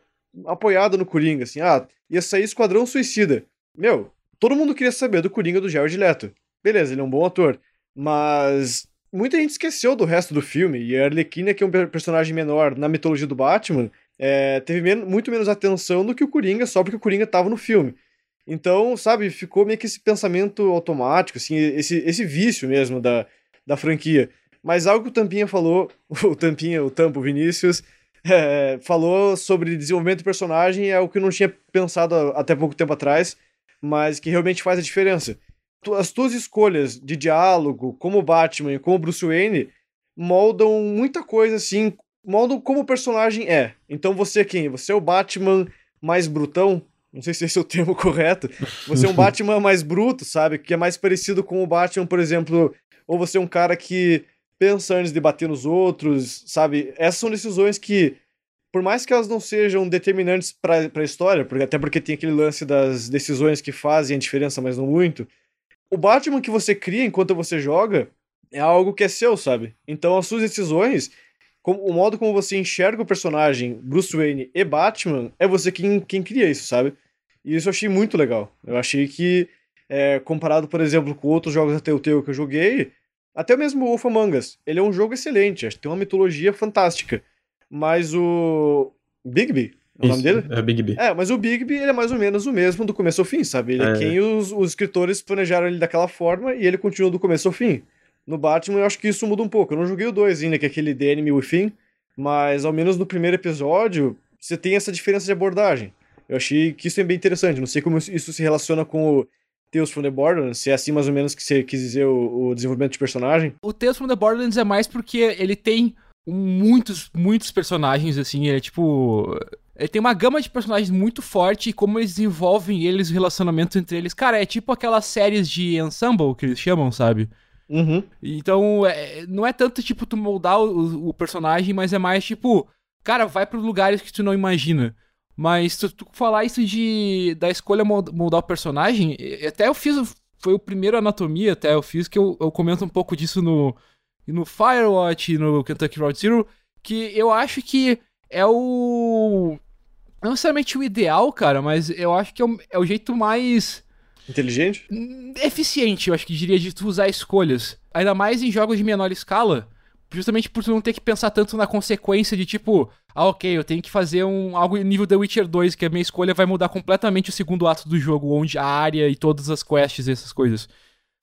apoiada no Coringa, assim, ah, ia sair Esquadrão Suicida. Meu, todo mundo queria saber do Coringa do Jared Leto. Beleza, ele é um bom ator, mas muita gente esqueceu do resto do filme, e a Arlequina, que é um personagem menor na mitologia do Batman, é, teve men muito menos atenção do que o Coringa, só porque o Coringa tava no filme. Então, sabe, ficou meio que esse pensamento automático, assim, esse, esse vício mesmo da, da franquia. Mas algo que o Tampinha falou, o Tampinha, o Tampo Vinícius, é, falou sobre desenvolvimento de personagem, é o que eu não tinha pensado até pouco tempo atrás, mas que realmente faz a diferença. As tuas escolhas de diálogo, como Batman e como Bruce Wayne, moldam muita coisa, assim, moldam como o personagem é. Então você é quem? Você é o Batman mais brutão? Não sei se esse é o termo correto. Você é um Batman mais bruto, sabe? Que é mais parecido com o Batman, por exemplo. Ou você é um cara que pensa antes de bater nos outros, sabe? Essas são decisões que, por mais que elas não sejam determinantes para a história, porque, até porque tem aquele lance das decisões que fazem a diferença, mas não muito, o Batman que você cria enquanto você joga é algo que é seu, sabe? Então as suas decisões, como, o modo como você enxerga o personagem Bruce Wayne e Batman, é você quem, quem cria isso, sabe? E isso eu achei muito legal. Eu achei que, é, comparado, por exemplo, com outros jogos da Telltale que eu joguei, até mesmo o Wolf Among Us, ele é um jogo excelente, tem uma mitologia fantástica. Mas o Bigby, é o nome dele? É Big B. É, mas o Bigby ele é mais ou menos o mesmo do começo ao fim, sabe? Ele é, É. quem os, os escritores planejaram ele daquela forma e ele continua do começo ao fim. No Batman eu acho que isso muda um pouco. Eu não joguei o 2 ainda, que é aquele The Enemy Within, mas ao menos no primeiro episódio você tem essa diferença de abordagem. Eu achei que isso é bem interessante. Não sei como isso se relaciona com o Tales from the Borderlands, se é assim mais ou menos que você quis dizer o, o desenvolvimento de personagem. O Tales from the Borderlands é mais porque ele tem muitos, muitos personagens, assim, ele é tipo... Ele tem uma gama de personagens muito forte e como eles desenvolvem eles, o relacionamento entre eles. Cara, é tipo aquelas séries de ensemble que eles chamam, sabe? Uhum. Então, é- não é tanto, tipo, tu moldar o, o personagem, mas é mais, tipo... Cara, vai para lugares que tu não imagina. Mas se tu falar isso de da escolha mold- moldar o personagem, até eu fiz, foi o primeiro anatomia até eu fiz que eu, eu comento um pouco disso no no Firewatch, no Kentucky Road Zero, que eu acho que é o não necessariamente o ideal, cara, mas eu acho que é o, é o jeito mais Inteligente? hum, eficiente, eu acho que diria, de tu usar escolhas. Ainda mais em jogos de menor escala, justamente por tu não ter que pensar tanto na consequência de tipo, ah, ok, eu tenho que fazer um algo nível The Witcher 2, que a minha escolha vai mudar completamente o segundo ato do jogo, onde a área e todas as quests e essas coisas.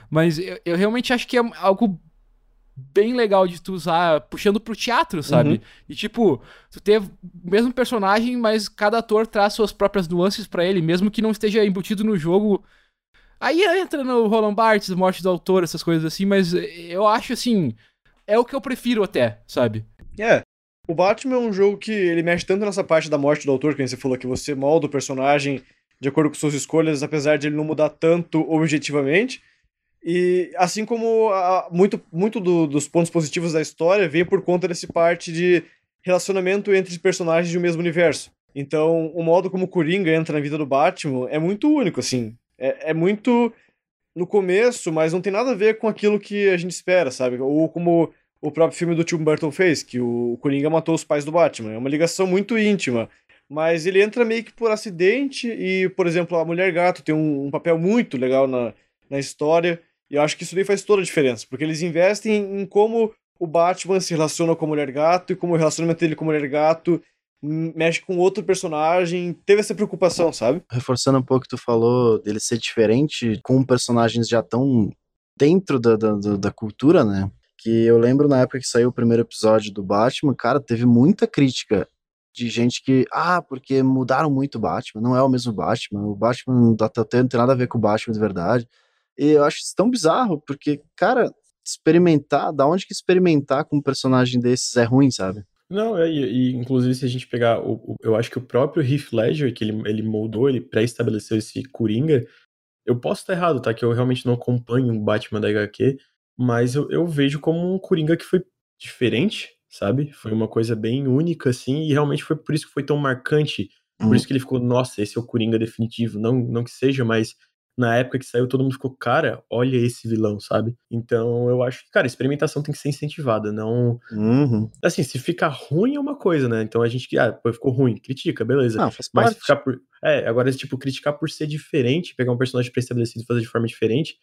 Mas eu, eu realmente acho que é algo bem legal de tu usar, puxando pro teatro, sabe? Uhum. E tipo, tu ter o mesmo personagem, mas cada ator traz suas próprias nuances pra ele, mesmo que não esteja embutido no jogo. Aí entra no Roland Barthes, morte do autor, essas coisas assim, mas eu acho assim, é o que eu prefiro até, sabe? É. O Batman é um jogo que ele mexe tanto nessa parte da morte do autor, que você falou que você molda o personagem de acordo com suas escolhas, apesar de ele não mudar tanto objetivamente. E assim como a- muito, muito do- dos pontos positivos da história vem por conta desse parte de relacionamento entre personagens de um mesmo universo. Então, o modo como o Coringa entra na vida do Batman é muito único, assim. É, é muito no começo, mas não tem nada a ver com aquilo que a gente espera, sabe? Ou como o próprio filme do Tim Burton fez, que o Coringa matou os pais do Batman. É uma ligação muito íntima. Mas ele entra meio que por acidente e, por exemplo, a Mulher Gato tem um, um papel muito legal na, na história. E eu acho que isso daí faz toda a diferença, porque eles investem em, em como o Batman se relaciona com a Mulher Gato e como o relacionamento dele com a Mulher Gato mexe com outro personagem. Teve essa preocupação, sabe? Reforçando um pouco o que tu falou dele ser diferente com personagens já tão dentro da, da, da- cultura, né? Que eu lembro na época que saiu o primeiro episódio do Batman, cara, teve muita crítica de gente que, ah, porque mudaram muito o Batman, não é o mesmo Batman, o Batman da Telltale não tem nada a ver com o Batman de verdade. E eu acho isso tão bizarro, porque, cara, experimentar, da onde que experimentar com um personagem desses é ruim, sabe? Não, é, e, e, inclusive se a gente pegar, o, o, eu acho que o próprio Heath Ledger, que ele, ele moldou, ele pré-estabeleceu esse Coringa, eu posso estar errado, tá? Que eu realmente não acompanho o Batman da HQ, mas eu, eu vejo como um Coringa que foi diferente, sabe? Foi uma coisa bem única, assim, e realmente foi por isso que foi tão marcante. Por uhum. isso que ele ficou, nossa, esse é o Coringa definitivo. Não, não que seja, mas na época que saiu, todo mundo ficou, cara, olha esse vilão, sabe? Então eu acho que, cara, experimentação tem que ser incentivada, não. Uhum. Assim, se ficar ruim é uma coisa, né? Então a gente, ah, pô, ficou ruim, critica, beleza. Não, faz Mas parte. ficar por. É, agora, tipo, criticar por ser diferente, pegar um personagem pré-estabelecido e fazer de forma diferente,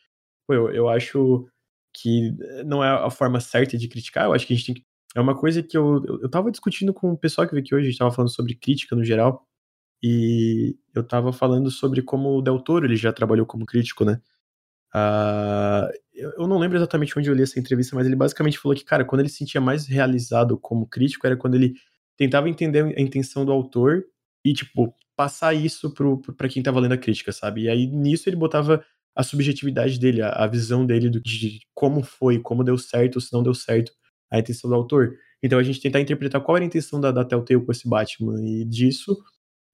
pô, eu, eu acho que não é a forma certa de criticar, eu acho que a gente tem que. É uma coisa que eu, eu, eu tava discutindo com o pessoal que veio aqui hoje, a gente tava falando sobre crítica no geral. E eu tava falando sobre como o Del Toro ele já trabalhou como crítico, né? Uh, eu não lembro exatamente onde eu li essa entrevista, mas ele basicamente falou que, cara, quando ele se sentia mais realizado como crítico era quando ele tentava entender a intenção do autor e, tipo, passar isso para quem tava lendo a crítica, sabe? E aí nisso ele botava a subjetividade dele, a, a visão dele do, de como foi, como deu certo ou se não deu certo a intenção do autor. Então a gente tentar interpretar qual era a intenção da, da Telltale com esse Batman e disso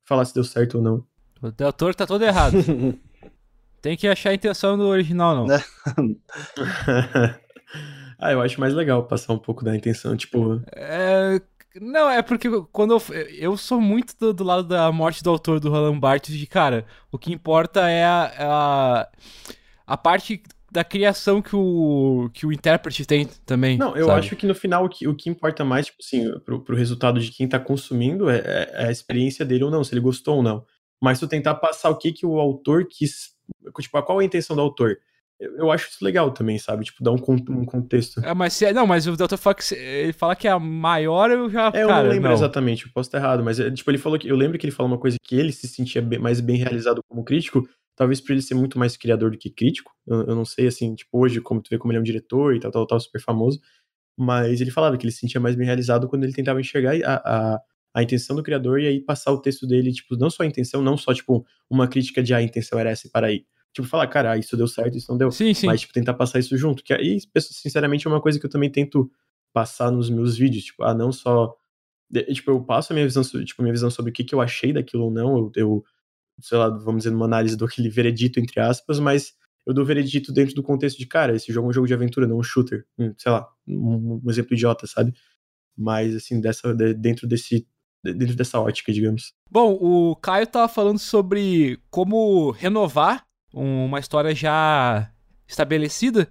falar se deu certo ou não. O autor tá todo errado. Tem que achar a intenção do original, não. ah, eu acho mais legal passar um pouco da intenção, tipo. É. Não, é porque quando eu, eu sou muito do, do, lado da morte do autor do Roland Barthes de cara, o que importa é a, a, a parte da criação que o, que o intérprete tem também. Não, eu sabe? acho que no final o que, o que importa mais, tipo assim, pro, pro resultado de quem tá consumindo é, é, é, a experiência dele ou não, se ele gostou ou não. Mas tu tentar passar o que que o autor quis, tipo, qual é a intenção do autor. Eu, eu acho isso legal também, sabe? Tipo, dar um, um contexto. É, mas se, é, não, mas o Dr. Fox, ele fala que é a maior, eu já. É, eu cara, não lembro não. exatamente, eu posso estar errado, mas é, tipo, ele falou que. Eu lembro que ele falou uma coisa que ele se sentia bem, mais bem realizado como crítico, talvez por ele ser muito mais criador do que crítico. Eu, eu, não sei, assim, tipo, hoje, como tu vê como ele é um diretor e tal, tal, tal, super famoso. Mas ele falava que ele se sentia mais bem realizado quando ele tentava enxergar a, a, a intenção do criador e aí passar o texto dele, tipo, não só a intenção, não só, tipo, uma crítica de ah, a intenção era essa e para aí. Tipo, falar, cara, isso deu certo, isso não deu. Sim, sim. Mas, tipo, tentar passar isso junto. Que aí, sinceramente, é uma coisa que eu também tento passar nos meus vídeos. Tipo, ah, não só. Tipo, eu passo a minha visão, tipo, minha visão sobre o que, que eu achei daquilo ou não. Eu, eu sei lá, vamos dizer, numa análise do aquele veredito, entre aspas, mas eu dou veredito dentro do contexto de, cara, esse jogo é um jogo de aventura, não um shooter. Sei lá, um, um exemplo idiota, sabe? Mas, assim, dessa, dentro desse dentro dessa ótica, digamos. Bom, o Caio tava falando sobre como renovar uma história já estabelecida,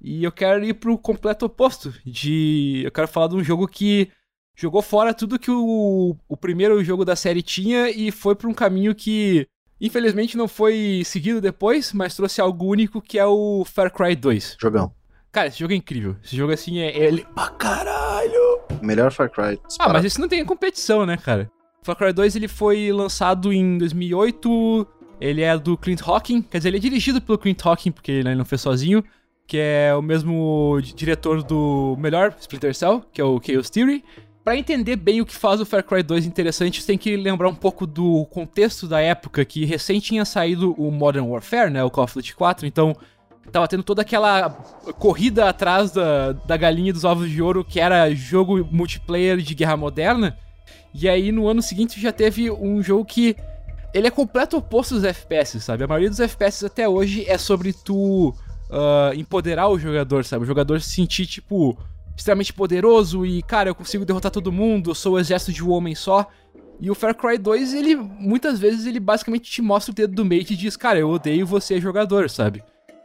e eu quero ir pro completo oposto, de eu quero falar de um jogo que jogou fora tudo que o, o primeiro jogo da série tinha e foi para um caminho que infelizmente não foi seguido depois, mas trouxe algo único que é o Far Cry 2. Jogão. Cara, esse jogo é incrível. Esse jogo assim é. é... Pra caralho! Melhor Far Cry. Disparado. Ah, mas esse não tem competição, né, cara? Far Cry 2 ele foi lançado em 2008. Ele é do Clint Hawking, quer dizer, ele é dirigido pelo Clint Hawking, porque ele não fez sozinho, que é o mesmo diretor do melhor Splinter Cell, que é o Chaos Theory. Para entender bem o que faz o Far Cry 2 interessante, tem que lembrar um pouco do contexto da época, que recém tinha saído o Modern Warfare, né, o Call of Duty 4, então tava tendo toda aquela corrida atrás da, da galinha dos ovos de ouro, que era jogo multiplayer de guerra moderna. E aí no ano seguinte já teve um jogo que ele é completo oposto dos FPS, sabe? A maioria dos FPS até hoje é sobre tu uh, empoderar o jogador, sabe? O jogador se sentir tipo extremamente poderoso e, cara, eu consigo derrotar todo mundo, eu sou o exército de um homem só. E o Far Cry 2, ele, muitas vezes, ele basicamente te mostra o dedo do meio e diz, cara, eu odeio você jogador, sabe?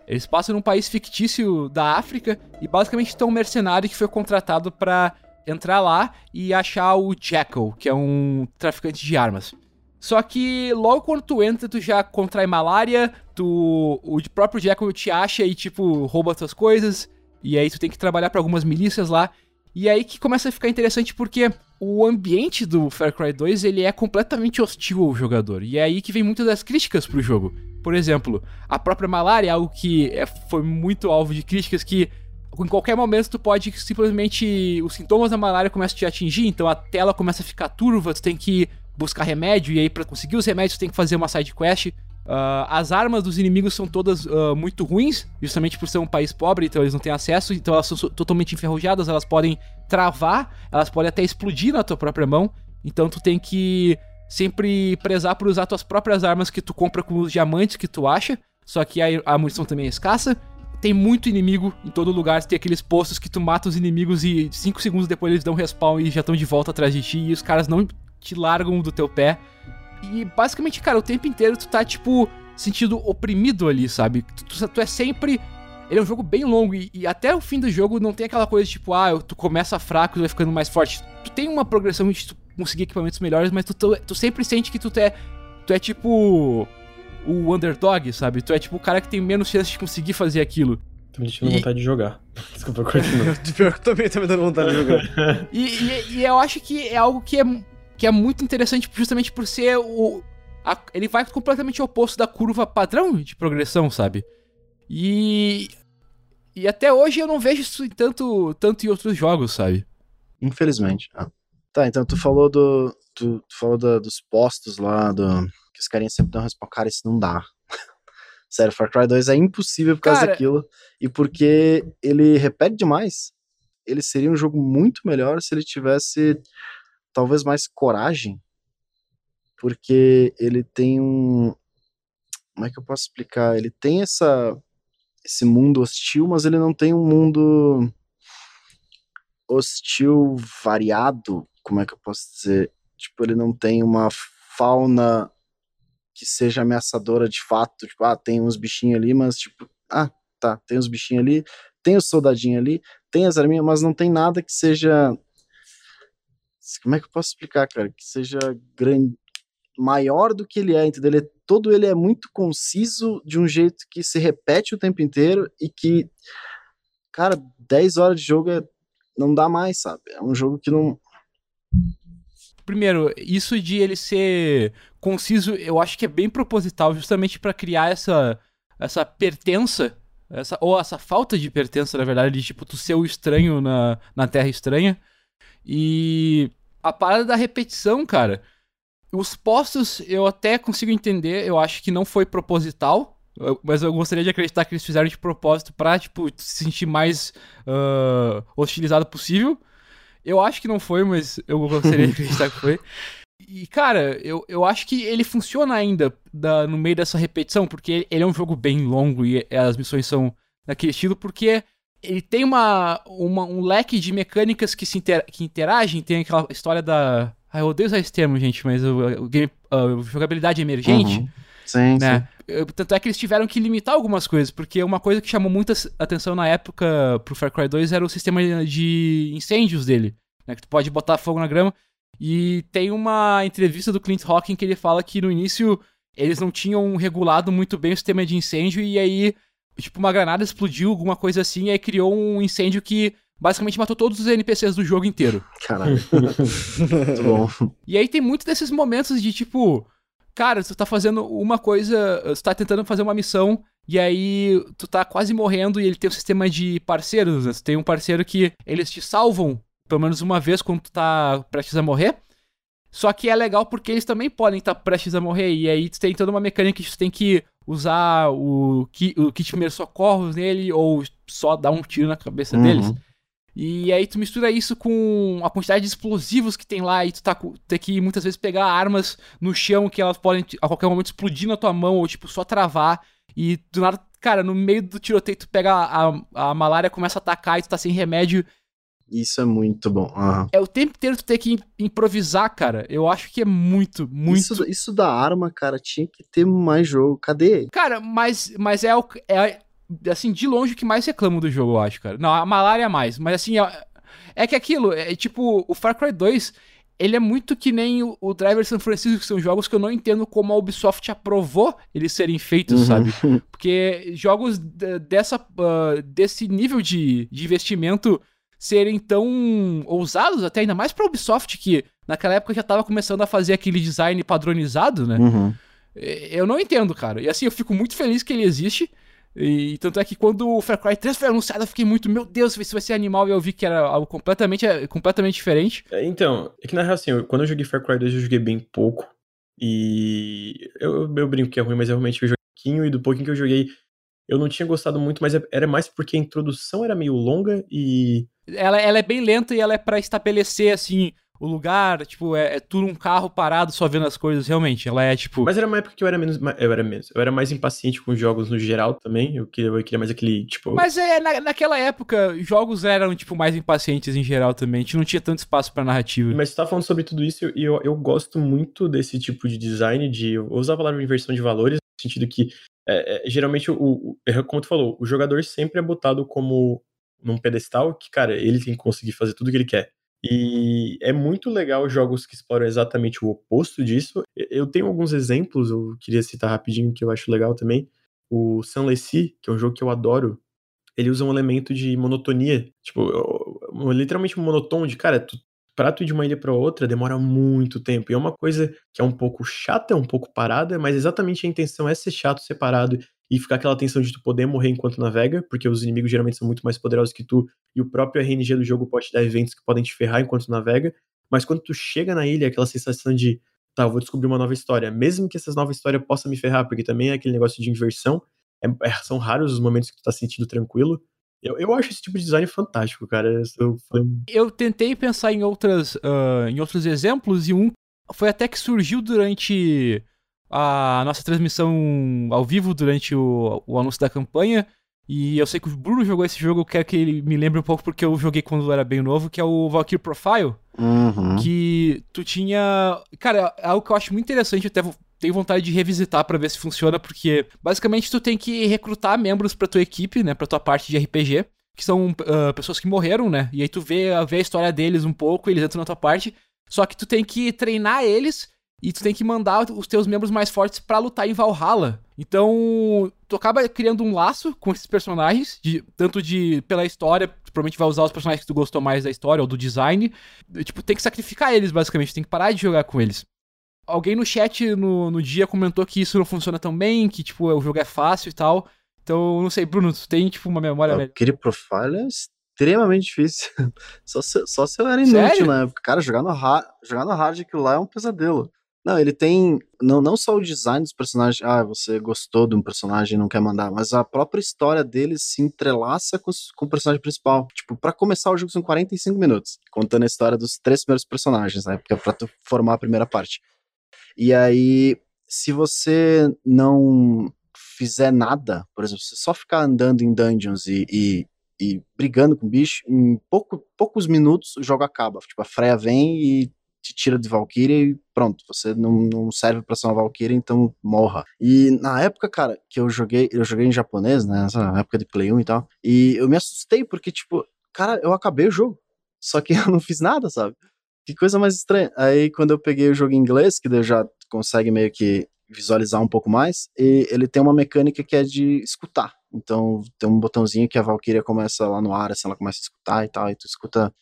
Eles passam num país fictício da África e basicamente tem um mercenário que foi contratado para entrar lá e achar o Jackal, que é um traficante de armas. Só que logo quando tu entra, tu já contrai malária, tu, o próprio Jackal te acha e, tipo, rouba tuas coisas. E aí tu tem que trabalhar para algumas milícias lá. E aí que começa a ficar interessante porque o ambiente do Far Cry 2 ele é completamente hostil ao jogador. E é aí que vem muitas das críticas pro jogo. Por exemplo, a própria malária é algo que é, foi muito alvo de críticas que em qualquer momento tu pode simplesmente os sintomas da malária começam a te atingir, então a tela começa a ficar turva, tu tem que buscar remédio e aí para conseguir os remédios tu tem que fazer uma side quest. Uh, as armas dos inimigos são todas uh, muito ruins, justamente por ser um país pobre, então eles não têm acesso, então elas são totalmente enferrujadas, elas podem travar, elas podem até explodir na tua própria mão. Então tu tem que sempre prezar por usar tuas próprias armas que tu compra com os diamantes que tu acha. Só que a, a munição também é escassa. Tem muito inimigo em todo lugar. Tem aqueles postos que tu mata os inimigos e 5 segundos depois eles dão respawn e já estão de volta atrás de ti. E os caras não te largam do teu pé. E basicamente, cara, o tempo inteiro tu tá, tipo, sentindo oprimido ali, sabe? Tu, tu, tu é sempre. Ele é um jogo bem longo e, e, até o fim do jogo não tem aquela coisa tipo, ah, tu começa fraco e vai ficando mais forte. Tu tem uma progressão de tu conseguir equipamentos melhores, mas tu, tu, tu sempre sente que tu é, tu é tipo o underdog, sabe? Tu é tipo o cara que tem menos chance de conseguir fazer aquilo. Tô me deixando e... vontade de jogar. Desculpa, continua. Pior que também tá me dando vontade de jogar. e, e, e, eu acho que é algo que é, que é muito interessante justamente por ser o. A, ele vai completamente oposto da curva padrão de progressão, sabe? E. E até hoje eu não vejo isso tanto, tanto em outros jogos, sabe? Infelizmente. Ah. Tá, então tu falou do. Tu, tu falou do, dos postos lá, do. Que os carinhas sempre dão resposta. Cara, isso não dá. Sério, Far Cry 2 é impossível por causa Cara... daquilo. E porque ele repete demais. Ele seria um jogo muito melhor se ele tivesse talvez mais coragem. Porque ele tem um. Como é que eu posso explicar? Ele tem essa esse mundo hostil, mas ele não tem um mundo hostil variado, como é que eu posso dizer? Tipo, ele não tem uma fauna que seja ameaçadora de fato, tipo, ah, tem uns bichinhos ali, mas tipo, ah, tá, tem uns bichinhos ali, tem os soldadinhos ali, tem as arminhas, mas não tem nada que seja como é que eu posso explicar, cara? Que seja grande, maior do que ele é, entendeu? Ele é, todo ele é muito conciso de um jeito que se repete o tempo inteiro e que, cara, 10 horas de jogo é, não dá mais, sabe? É um jogo que não. Primeiro, isso de ele ser conciso, eu acho que é bem proposital, justamente para criar essa, essa pertença, essa, ou essa falta de pertença, na verdade, de tipo, tu ser o estranho na, na Terra Estranha. E a parada da repetição, cara. Os postos eu até consigo entender, eu acho que não foi proposital, mas eu gostaria de acreditar que eles fizeram de propósito pra, tipo, se sentir mais uh, hostilizado possível. Eu acho que não foi, mas eu gostaria de acreditar que foi. E, cara, eu, eu acho que ele funciona ainda da, no meio dessa repetição, porque ele é um jogo bem longo e as missões são daquele estilo, porque ele tem uma, uma um leque de mecânicas que, se inter, que interagem, tem aquela história da. Ah, eu odeio usar esse termo, gente, mas o, o game, a jogabilidade emergente. Uhum. Sim, né? sim. Tanto é que eles tiveram que limitar algumas coisas, porque uma coisa que chamou muita atenção na época pro Far Cry 2 era o sistema de incêndios dele, né? Que tu pode botar fogo na grama. E tem uma entrevista do Clint Hawking que ele fala que no início eles não tinham regulado muito bem o sistema de incêndio e aí, tipo, uma granada explodiu, alguma coisa assim, e aí criou um incêndio que basicamente matou todos os NPCs do jogo inteiro. Caralho. Muito bom. E aí tem muitos desses momentos de tipo, cara, tu tá fazendo uma coisa, tu tá tentando fazer uma missão e aí tu tá quase morrendo e ele tem um sistema de parceiros, né? Tu tem um parceiro que eles te salvam pelo menos uma vez quando tu tá prestes a morrer. Só que é legal porque eles também podem estar tá prestes a morrer. E aí tu tem toda uma mecânica que tu tem que usar o, ki, o kit primeiros socorros nele ou só dar um tiro na cabeça uhum. deles. E aí tu mistura isso com a quantidade de explosivos que tem lá e tu tá ter que muitas vezes pegar armas no chão que elas podem a qualquer momento explodir na tua mão ou tipo só travar e do nada, cara, no meio do tiroteio tu pega a, a, a malária começa a atacar e tu tá sem remédio. Isso é muito bom. Uhum. É o tempo inteiro tu ter que improvisar, cara. Eu acho que é muito, muito. Isso, isso da arma, cara, tinha que ter mais jogo. Cadê? Cara, mas, mas é o. É, assim, de longe o que mais reclamo do jogo, eu acho, cara. Não, a malária é mais, mas assim, é, é que aquilo, é tipo, o Far Cry 2, ele é muito que nem o, o Driver San Francisco, que são jogos que eu não entendo como a Ubisoft aprovou eles serem feitos, uhum. sabe? Porque jogos dessa, uh, desse nível de, de investimento serem tão ousados, até ainda mais pra Ubisoft, que naquela época já tava começando a fazer aquele design padronizado, né? Uhum. Eu não entendo, cara. E assim, eu fico muito feliz que ele existe. E tanto é que quando o Far Cry 3 foi anunciado, eu fiquei muito, meu Deus, isso vai ser animal, e eu vi que era algo completamente, completamente diferente. É, então, é que na real, assim, quando eu joguei Far Cry 2, eu joguei bem pouco. E eu, eu brinco que é ruim, mas eu realmente joguei um pouquinho, e do pouquinho que eu joguei, eu não tinha gostado muito, mas é, era mais porque a introdução era meio longa e. Ela, ela é bem lenta e ela é para estabelecer, assim, o lugar, tipo, é, é tudo um carro parado só vendo as coisas, realmente. Ela é tipo. Mas era uma época que eu era menos. Eu era menos. Eu era mais impaciente com jogos no geral também. Eu queria, eu queria mais aquele, tipo. Mas é, na, naquela época, jogos eram, tipo, mais impacientes em geral também. A gente não tinha tanto espaço pra narrativa. Mas você tá falando sobre tudo isso e eu, eu gosto muito desse tipo de design, de. Eu usar a palavra inversão de valores, no sentido que. É, é, geralmente, o, o, é como tu falou, o jogador sempre é botado como num pedestal que, cara, ele tem que conseguir fazer tudo o que ele quer. E é muito legal jogos que exploram exatamente o oposto disso. Eu tenho alguns exemplos, eu queria citar rapidinho que eu acho legal também. O Sunless que é um jogo que eu adoro, ele usa um elemento de monotonia, tipo, literalmente um de, cara, tu, pra tu ir de uma ilha para outra demora muito tempo. E é uma coisa que é um pouco chata, é um pouco parada, mas exatamente a intenção é ser chato, separado e ficar aquela tensão de tu poder morrer enquanto navega, porque os inimigos geralmente são muito mais poderosos que tu, e o próprio RNG do jogo pode te dar eventos que podem te ferrar enquanto tu navega, mas quando tu chega na ilha, aquela sensação de, tá, vou descobrir uma nova história, mesmo que essa nova história possa me ferrar, porque também é aquele negócio de inversão, é, é, são raros os momentos que tu tá sentindo tranquilo, eu, eu acho esse tipo de design fantástico, cara. Eu, eu tentei pensar em, outras, uh, em outros exemplos, e um foi até que surgiu durante a nossa transmissão ao vivo durante o, o anúncio da campanha. E eu sei que o Bruno jogou esse jogo, eu quero que ele me lembre um pouco porque eu joguei quando eu era bem novo, que é o Valkyrie Profile. Uhum. Que tu tinha. Cara, é algo que eu acho muito interessante, eu até tenho vontade de revisitar para ver se funciona, porque basicamente tu tem que recrutar membros pra tua equipe, né? Pra tua parte de RPG, que são uh, pessoas que morreram, né? E aí tu vê, vê a história deles um pouco, eles entram na tua parte. Só que tu tem que treinar eles e tu tem que mandar os teus membros mais fortes para lutar em Valhalla. Então, tu acaba criando um laço com esses personagens, de, tanto de pela história, tu provavelmente vai usar os personagens que tu gostou mais da história ou do design. Tipo, tem que sacrificar eles, basicamente, tem que parar de jogar com eles. Alguém no chat no, no dia comentou que isso não funciona tão bem, que, tipo, o jogo é fácil e tal. Então, não sei, Bruno, tu tem, tipo, uma memória. Aquele profile é extremamente difícil. só, se, só se eu era inútil Sério? na época. Cara, jogar no, hard, jogar no hard aquilo lá é um pesadelo. Não, ele tem não, não só o design dos personagens, ah, você gostou de um personagem e não quer mandar, mas a própria história dele se entrelaça com, com o personagem principal. Tipo, para começar o jogo são 45 minutos, contando a história dos três primeiros personagens, né? Porque é pra tu formar a primeira parte. E aí, se você não fizer nada, por exemplo, se só ficar andando em dungeons e, e, e brigando com bicho, em pouco, poucos minutos o jogo acaba. Tipo, a Freya vem e te tira de Valkyria e pronto, você não, não serve pra ser uma Valkyria, então morra. E na época, cara, que eu joguei, eu joguei em japonês, né, nessa época de Play 1 e tal, e eu me assustei porque, tipo, cara, eu acabei o jogo, só que eu não fiz nada, sabe? Que coisa mais estranha. Aí quando eu peguei o jogo em inglês, que daí já consegue meio que visualizar um pouco mais, e ele tem uma mecânica que é de escutar. Então tem um botãozinho que a Valkyria começa lá no ar, assim, ela começa a escutar e tal, e tu escuta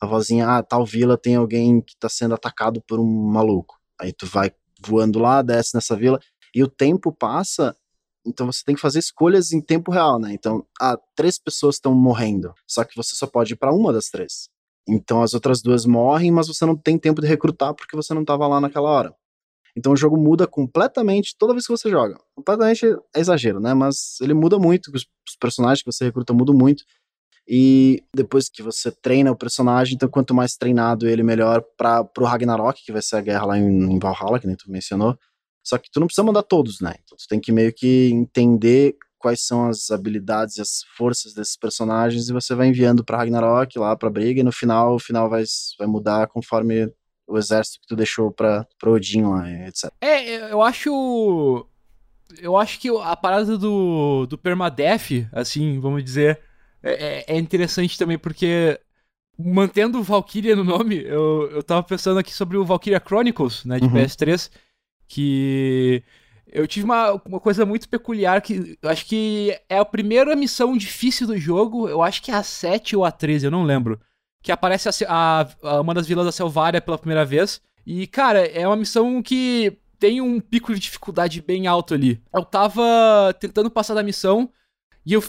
a vozinha, ah, tal vila tem alguém que tá sendo atacado por um maluco. Aí tu vai voando lá, desce nessa vila, e o tempo passa, então você tem que fazer escolhas em tempo real, né? Então, ah, três pessoas estão morrendo, só que você só pode ir para uma das três. Então as outras duas morrem, mas você não tem tempo de recrutar porque você não estava lá naquela hora. Então o jogo muda completamente toda vez que você joga. Completamente é exagero, né? Mas ele muda muito, os personagens que você recruta mudam muito. E depois que você treina o personagem, então quanto mais treinado ele, melhor para pro Ragnarok, que vai ser a guerra lá em, em Valhalla, que nem tu mencionou. Só que tu não precisa mandar todos, né? Então tu tem que meio que entender quais são as habilidades e as forças desses personagens e você vai enviando para Ragnarok lá para briga e no final o final vai, vai mudar conforme o exército que tu deixou para Odin lá, etc. É, eu acho eu acho que a parada do do permadeath, assim, vamos dizer, é, é, é interessante também porque mantendo Valkyria no nome, eu, eu tava pensando aqui sobre o Valkyria Chronicles, né, de uhum. PS3, que eu tive uma, uma coisa muito peculiar que eu acho que é a primeira missão difícil do jogo, eu acho que é a 7 ou a 13, eu não lembro, que aparece a, a, a uma das vilas da Selvária pela primeira vez, e cara, é uma missão que tem um pico de dificuldade bem alto ali. Eu tava tentando passar da missão e eu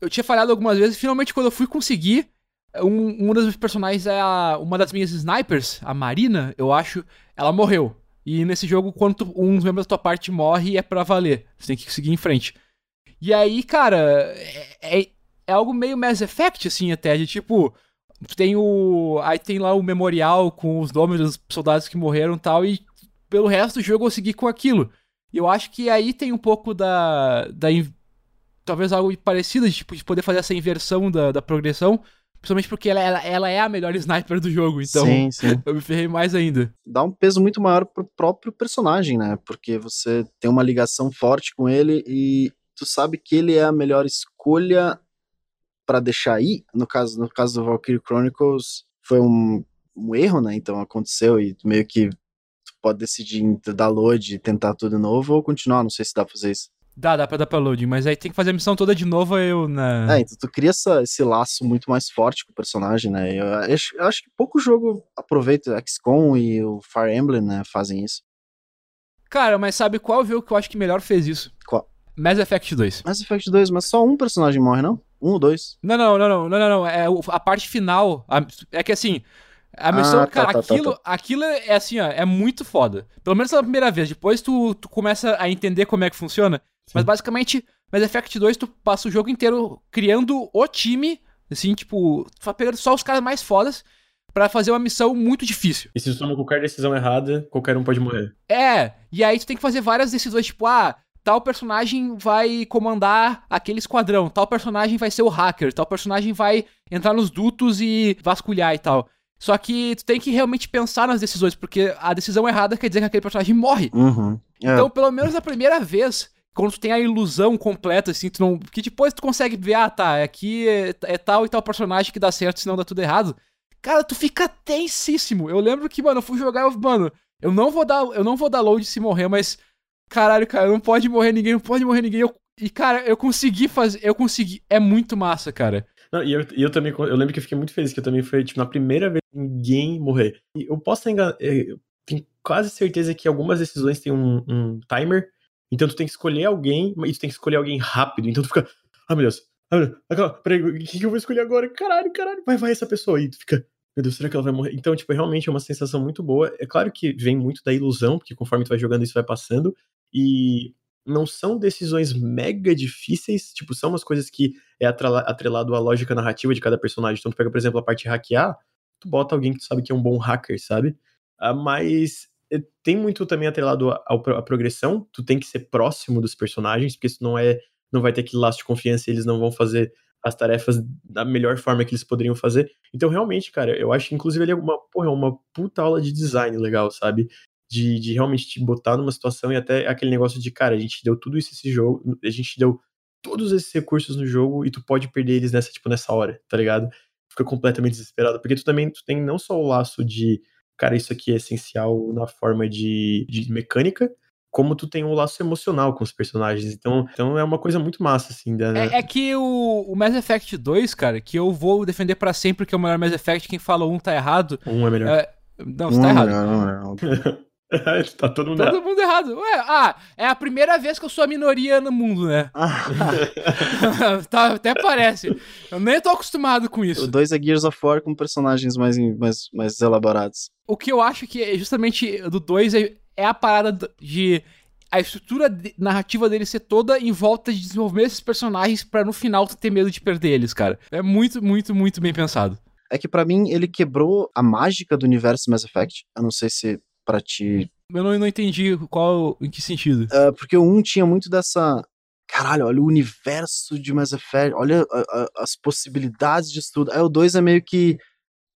eu tinha falhado algumas vezes, e finalmente quando eu fui conseguir, um, um dos meus personagens é a, uma das minhas snipers, a Marina, eu acho, ela morreu. E nesse jogo, quando um dos membros da tua parte morre, é pra valer. Você tem que seguir em frente. E aí, cara, é, é, é algo meio Mass Effect, assim, até, de tipo. Tem o. Aí tem lá o memorial com os nomes dos soldados que morreram e tal, e pelo resto do jogo eu segui com aquilo. Eu acho que aí tem um pouco da. da talvez algo parecido, de, tipo, de poder fazer essa inversão da, da progressão. Principalmente porque ela, ela, ela, é a melhor sniper do jogo, então sim, sim. eu me ferrei mais ainda. Dá um peso muito maior pro próprio personagem, né? Porque você tem uma ligação forte com ele e tu sabe que ele é a melhor escolha para deixar aí. No caso, no caso do Valkyrie Chronicles, foi um, um erro, né? Então aconteceu e meio que tu pode decidir dar load e tentar tudo de novo ou continuar. Não sei se dá pra fazer isso. Dá, dá pra dar pra loading, mas aí tem que fazer a missão toda de novo, eu na. É, então tu cria essa, esse laço muito mais forte com o personagem, né? Eu acho, eu acho que pouco jogo aproveita, XCOM e o Fire Emblem, né, fazem isso. Cara, mas sabe qual jogo que eu acho que melhor fez isso? Qual? Mass Effect 2. Mass Effect 2, mas só um personagem morre, não? Um ou dois? Não, não, não, não, não, não, não. É a parte final. A, é que assim, a missão, ah, cara, tá, tá, aquilo, tá, aquilo é assim, ó, é muito foda. Pelo menos na primeira vez. Depois tu, tu começa a entender como é que funciona. Sim. Mas basicamente, Mass Effect 2, tu passa o jogo inteiro criando o time, assim, tipo, pegando só os caras mais fodas para fazer uma missão muito difícil. E se tu toma qualquer decisão errada, qualquer um pode morrer. É, e aí tu tem que fazer várias decisões, tipo, ah, tal personagem vai comandar aquele esquadrão, tal personagem vai ser o hacker, tal personagem vai entrar nos dutos e vasculhar e tal. Só que tu tem que realmente pensar nas decisões, porque a decisão errada quer dizer que aquele personagem morre. Uhum. É. Então, pelo menos na primeira vez, quando tu tem a ilusão completa, assim, tu não. Que depois tu consegue ver, ah, tá, aqui é, é tal e tal personagem que dá certo, senão dá tudo errado. Cara, tu fica tensíssimo. Eu lembro que, mano, eu fui jogar, eu, mano, eu não vou dar, eu não vou dar load se morrer, mas caralho, cara, não pode morrer ninguém, não pode morrer ninguém. Eu, e cara, eu consegui fazer, eu consegui, é muito massa, cara. Não, e eu, eu também, eu lembro que eu fiquei muito feliz, que eu também foi, tipo, na primeira vez ninguém morrer. E eu posso enganar, é, eu tenho quase certeza que algumas decisões têm um, um, timer, então tu tem que escolher alguém, e tu tem que escolher alguém rápido, então tu fica, ah, meu Deus, ah, meu Deus, peraí, o que, que eu vou escolher agora? Caralho, caralho, vai, vai essa pessoa aí, tu fica, meu Deus, será que ela vai morrer? Então, tipo, realmente é uma sensação muito boa. É claro que vem muito da ilusão, porque conforme tu vai jogando isso vai passando, e não são decisões mega difíceis, tipo, são umas coisas que é atrelado à lógica narrativa de cada personagem. Então, tu pega, por exemplo, a parte de hackear, tu bota alguém que tu sabe que é um bom hacker, sabe? Uh, mas tem muito também atrelado à progressão, tu tem que ser próximo dos personagens, porque isso não é, não vai ter aquele laço de confiança e eles não vão fazer as tarefas da melhor forma que eles poderiam fazer. Então, realmente, cara, eu acho que inclusive ele é uma, porra, é uma puta aula de design legal, sabe? de, de realmente te botar numa situação e até aquele negócio de, cara, a gente deu tudo isso esse jogo, a gente deu todos esses recursos no jogo e tu pode perder eles nessa, tipo, nessa hora, tá ligado? Fica completamente desesperado. Porque tu também tu tem não só o laço de, cara, isso aqui é essencial na forma de, de mecânica, como tu tem um laço emocional com os personagens. Então, então é uma coisa muito massa, assim. Né? É, é, que o, o Mass Effect 2, cara, que eu vou defender para sempre que é o melhor Mass Effect, quem fala um tá errado. Um é melhor. É, não, você tá um errado. Não, não, tá todo mundo todo errado. mundo errado. Ué, ah, é a primeira vez que eu sou a minoria no mundo, né? tá, até parece. Eu nem tô acostumado com isso. O 2 é Gears of War com personagens mais, mais, mais elaborados. O que eu acho que é justamente do 2 é, é a parada de a estrutura de, narrativa dele ser toda em volta de desenvolver esses personagens para no final tu ter medo de perder eles, cara. É muito, muito, muito bem pensado. É que para mim ele quebrou a mágica do universo Mass Effect. Eu não sei se para ti. Eu não, não entendi qual, em que sentido. Uh, porque o 1 tinha muito dessa. Caralho, olha o universo de Mass Effect, olha a, a, as possibilidades de estudo. Aí o 2 é meio que.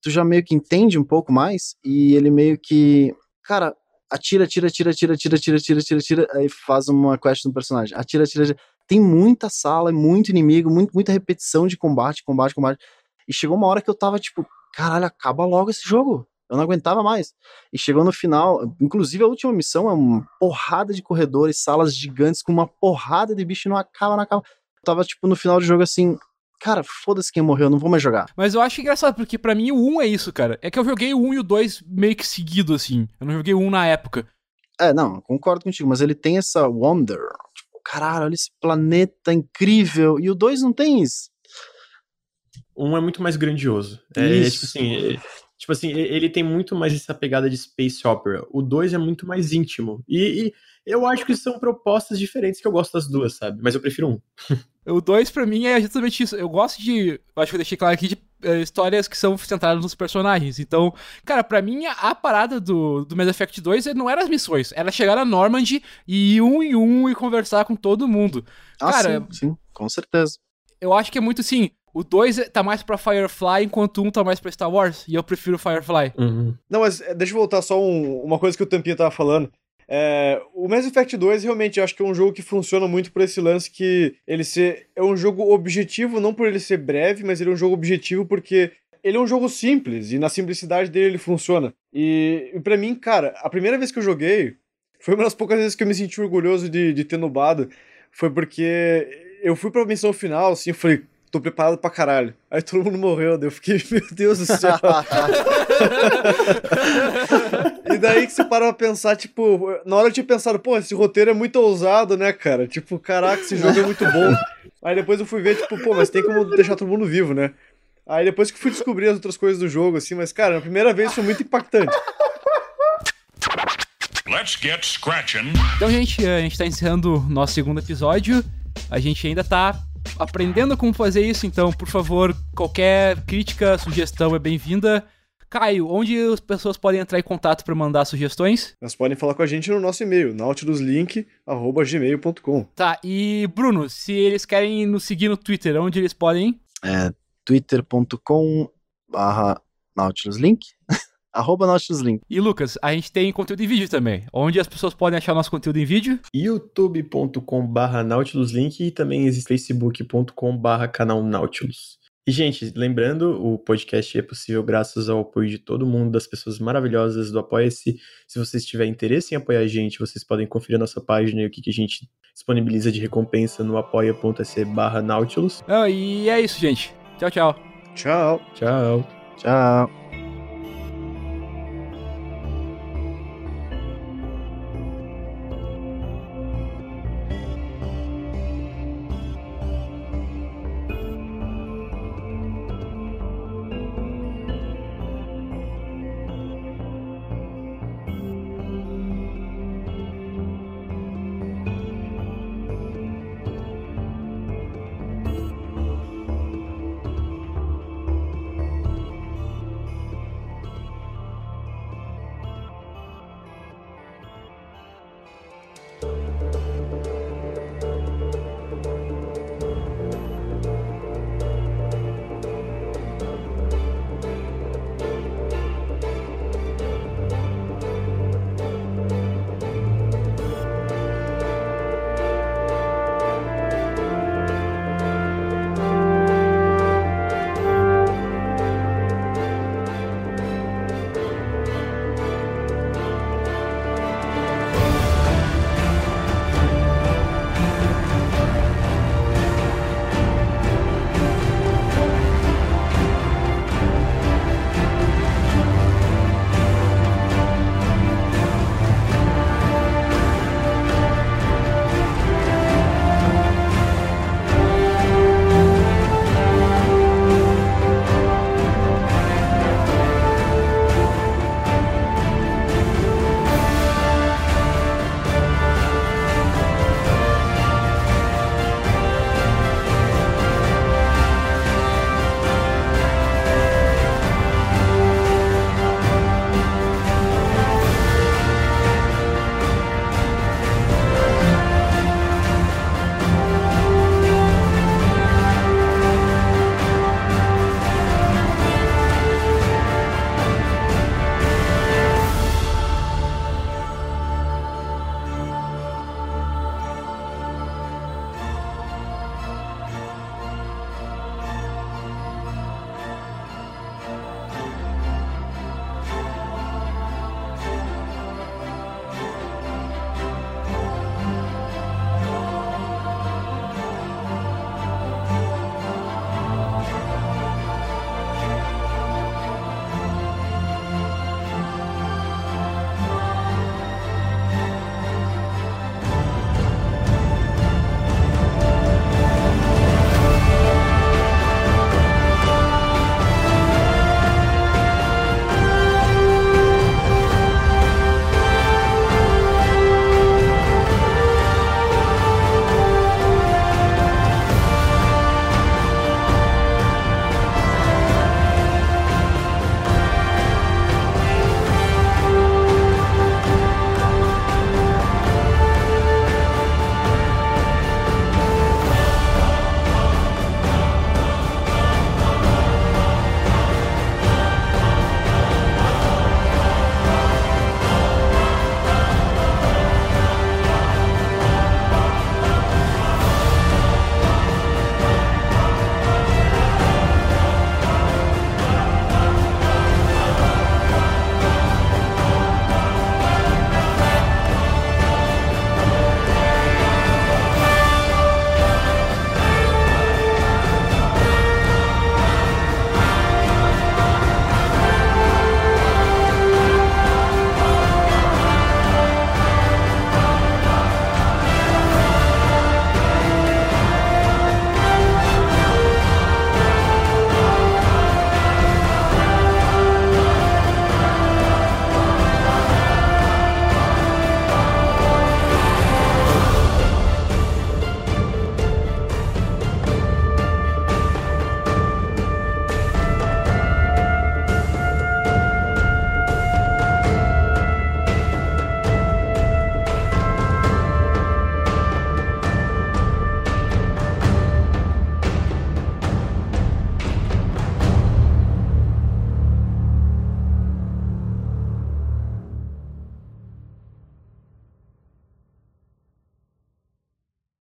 Tu já meio que entende um pouco mais, e ele meio que. Cara, atira, atira, atira, atira, atira, atira, atira, atira, atira, aí faz uma quest no personagem. Atira, atira, atira. Tem muita sala, muito inimigo, muito, muita repetição de combate, combate, combate. E chegou uma hora que eu tava tipo, caralho, acaba logo esse jogo. Eu não aguentava mais. E chegou no final, inclusive a última missão é uma porrada de corredores, salas gigantes com uma porrada de bicho e não acaba, não acaba. Eu tava, tipo, no final do jogo assim, cara, foda-se quem morreu, eu não vou mais jogar. Mas eu acho engraçado, porque para mim o 1 é isso, cara. É que eu joguei o 1 e o 2 meio que seguido, assim. Eu não joguei o 1 na época. É, não, concordo contigo, mas ele tem essa wonder. Tipo, caralho, olha esse planeta incrível. E o 2 não tem isso. Um é muito mais grandioso. É, é tipo assim, Tipo assim, ele tem muito mais essa pegada de space opera. O 2 é muito mais íntimo. E, e, eu acho que são propostas diferentes que eu gosto das duas, sabe? Mas eu prefiro um. o 2 para mim é justamente isso. Eu gosto de, eu acho que eu deixei claro aqui de uh, histórias que são centradas nos personagens. Então, cara, para mim a, a, parada do, do Mass Effect 2 não era as missões, era chegar na Normandy e ir um em um e conversar com todo mundo. Ah, cara, sim, sim, com certeza. Eu acho que é muito assim, o 2 tá mais pra Firefly, enquanto o 1 um tá mais pra Star Wars. E eu prefiro Firefly. Uhum. Não, mas eh, deixa eu voltar só um, uma coisa que o Tampinha tava falando. É, o Mass Effect 2 realmente eu acho que é um jogo que funciona muito por esse lance que ele ser, é um jogo objetivo, não por ele ser breve, mas ele é um jogo objetivo porque ele é um jogo simples e na simplicidade dele ele funciona. E, e para mim, cara, a primeira vez que eu joguei foi uma das poucas vezes que eu me senti orgulhoso de, de ter nubado. Foi porque eu fui pra missão final, assim, eu falei, tô preparado pra caralho. Aí todo mundo morreu, daí eu fiquei, meu Deus do céu. e daí que você para pra pensar, tipo, na hora eu tinha pensado, pô, esse roteiro é muito ousado, né, cara? Tipo, caraca, esse jogo é muito bom. Aí depois eu fui ver, tipo, pô, mas tem como deixar todo mundo vivo, né? Aí depois que fui descobrir as outras coisas do jogo, assim, mas, cara, na primeira vez foi muito impactante. Let's get scratching. Então, gente, a gente tá encerrando o nosso segundo episódio. A gente ainda tá aprendendo como fazer isso, então, por favor, qualquer crítica, sugestão é bem-vinda. Caio, onde as pessoas podem entrar em contato para mandar sugestões? Elas podem falar com a gente no nosso e-mail, nautiluslink.gmail.com. Tá, e Bruno, se eles querem nos seguir no Twitter, onde eles podem? É twitter.com barra nautiluslink. Arroba Link. E Lucas, a gente tem conteúdo em vídeo também. Onde as pessoas podem achar nosso conteúdo em vídeo? youtube.com barra Nautiluslink e também existe facebook.com barra canal Nautilus. E, gente, lembrando, o podcast é possível graças ao apoio de todo mundo, das pessoas maravilhosas do Apoia-se. Se vocês tiverem interesse em apoiar a gente, vocês podem conferir a nossa página e o que, que a gente disponibiliza de recompensa no apoia.se barra Nautilus. Ah, e é isso, gente. Tchau, tchau. Tchau. Tchau. Tchau.